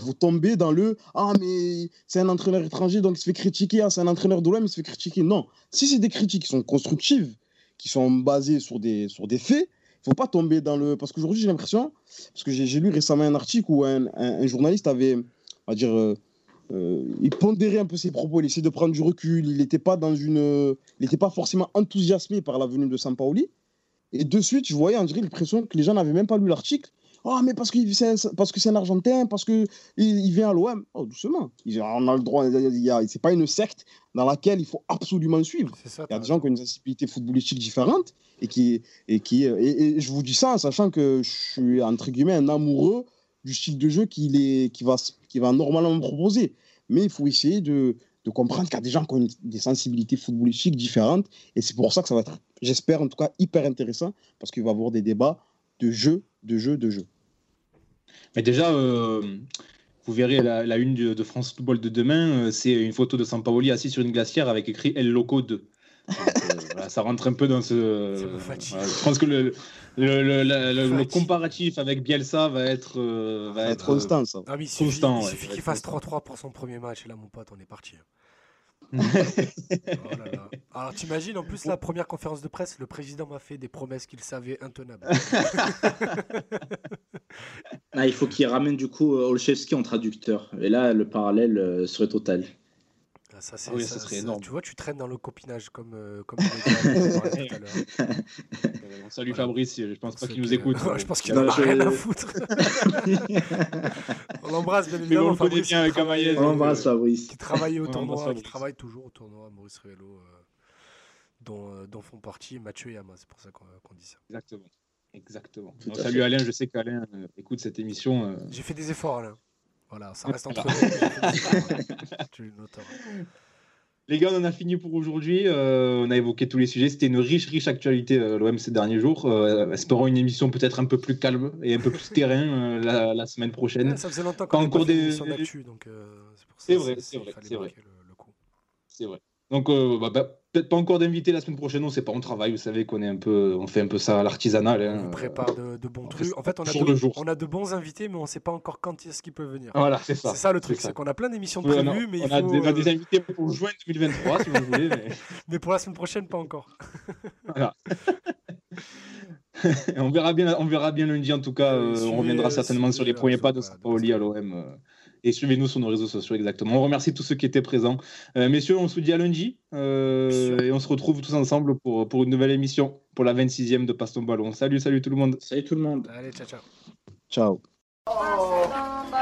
vous tombez dans le Ah, mais c'est un entraîneur étranger, donc il se fait critiquer. Ah, c'est un entraîneur de l'OM, il se fait critiquer. Non. Si c'est des critiques qui sont constructives, qui sont basées sur des, sur des faits, il faut pas tomber dans le. Parce qu'aujourd'hui, j'ai l'impression, parce que j'ai lu récemment un article où un journaliste avait on va dire, euh, euh, il pondérait un peu ses propos, il essayait de prendre du recul, il n'était pas dans une, il n'était pas forcément enthousiasmé par la venue de Sampaoli. Et de suite, je voyais, on dirait l'impression que les gens n'avaient même pas lu l'article. Oh, mais parce, c'est parce que c'est un Argentin, parce qu'il il vient à l'OM. Oh, doucement. On a le droit. C'est pas une secte dans laquelle il faut absolument suivre. il y a des gens qui ont une sensibilité footballistique différente. Et, qui, et, qui, et je vous dis ça en sachant que je suis, entre guillemets, un amoureux du style de jeu qu'il est, qui va, qui va normalement me proposer. Mais il faut essayer de, de comprendre qu'il y a des gens qui ont des sensibilités footballistiques différentes. Et c'est pour ça que ça va être, j'espère en tout cas, hyper intéressant, parce qu'il va y avoir des débats de jeu, de jeu, de jeu. Mais déjà, euh, vous verrez la, une de, France Football de demain, euh, c'est une photo de Sampaoli assis sur une glacière avec écrit El Loco 2. Euh, ça rentre un peu dans ce. je pense que le, le, comparatif avec Bielsa va être, euh, va être constant. Ça. Ah, il suffit, qu'il fasse 3-3 pour son premier match. Et là, mon pote, on est parti. [laughs] oh là Alors t'imagines en plus la première conférence de presse, le président m'a fait des promesses qu'il savait intenables. [laughs] ah, il faut qu'il ramène du coup Olszewski en traducteur. Et là le parallèle serait total. Ça, ah oui, ça, serait énorme. Tu vois, tu traînes dans le copinage comme, euh, comme [laughs] Salut Fabrice, je pense pas qu'il nous écoute. [laughs] je pense qu'il n'en a rien à foutre. [laughs] on l'embrasse bien évidemment. on Fabrice, bien avec Amaïs. On l'embrasse Fabrice. Qui travaille au tournoi, qui travaille toujours au tournoi, Maurice Ruello, euh, dont, euh, dont, font partie Mathieu et Ama. C'est pour ça qu'on dit ça. Exactement. Exactement. salut Alain, je sais qu'Alain écoute cette émission. J'ai fait des efforts, Alain. Voilà, ça reste entre [laughs] nous. Les gars, on en a fini pour aujourd'hui. Euh, on a évoqué tous les sujets. C'était une riche, riche actualité, euh, l'OM, ces derniers jours. Euh, espérons une émission peut-être un peu plus calme et un peu plus terrain la, semaine prochaine. ça faisait longtemps qu'on encore des d'actu, donc c'est vrai, c'est vrai, c'est vrai. C'est vrai. Donc, euh, bah, bah, peut-être pas encore d'invité la semaine prochaine, on sait pas, on travaille, vous savez qu'on est un peu, on fait un peu ça à l'artisanal. Hein. On prépare de, bons trucs. En fait, on a, de, on a de bons invités, mais on sait pas encore quand est-ce qu'ils peuvent venir. Voilà, c'est ça. C'est ça le truc, c'est qu'on a plein d'émissions prévues, mais on, il a, faut, a des euh, invités pour juin 2023, si vous voulez. Mais... [laughs] mais... pour la semaine prochaine, pas encore. [laughs] voilà. [laughs] on verra bien, on verra bien lundi en tout cas. Euh, on reviendra certainement sur les premiers pas de Sampaoli à l'OM et suivez-nous sur nos réseaux sociaux exactement. On remercie tous ceux qui étaient présents. Euh, messieurs, on se dit à lundi euh, et on se retrouve tous ensemble pour, pour une nouvelle émission, pour la 26e de Passe ton ballon. Salut, salut tout le monde. Salut tout le monde. Allez, ciao, ciao. Ciao. Oh.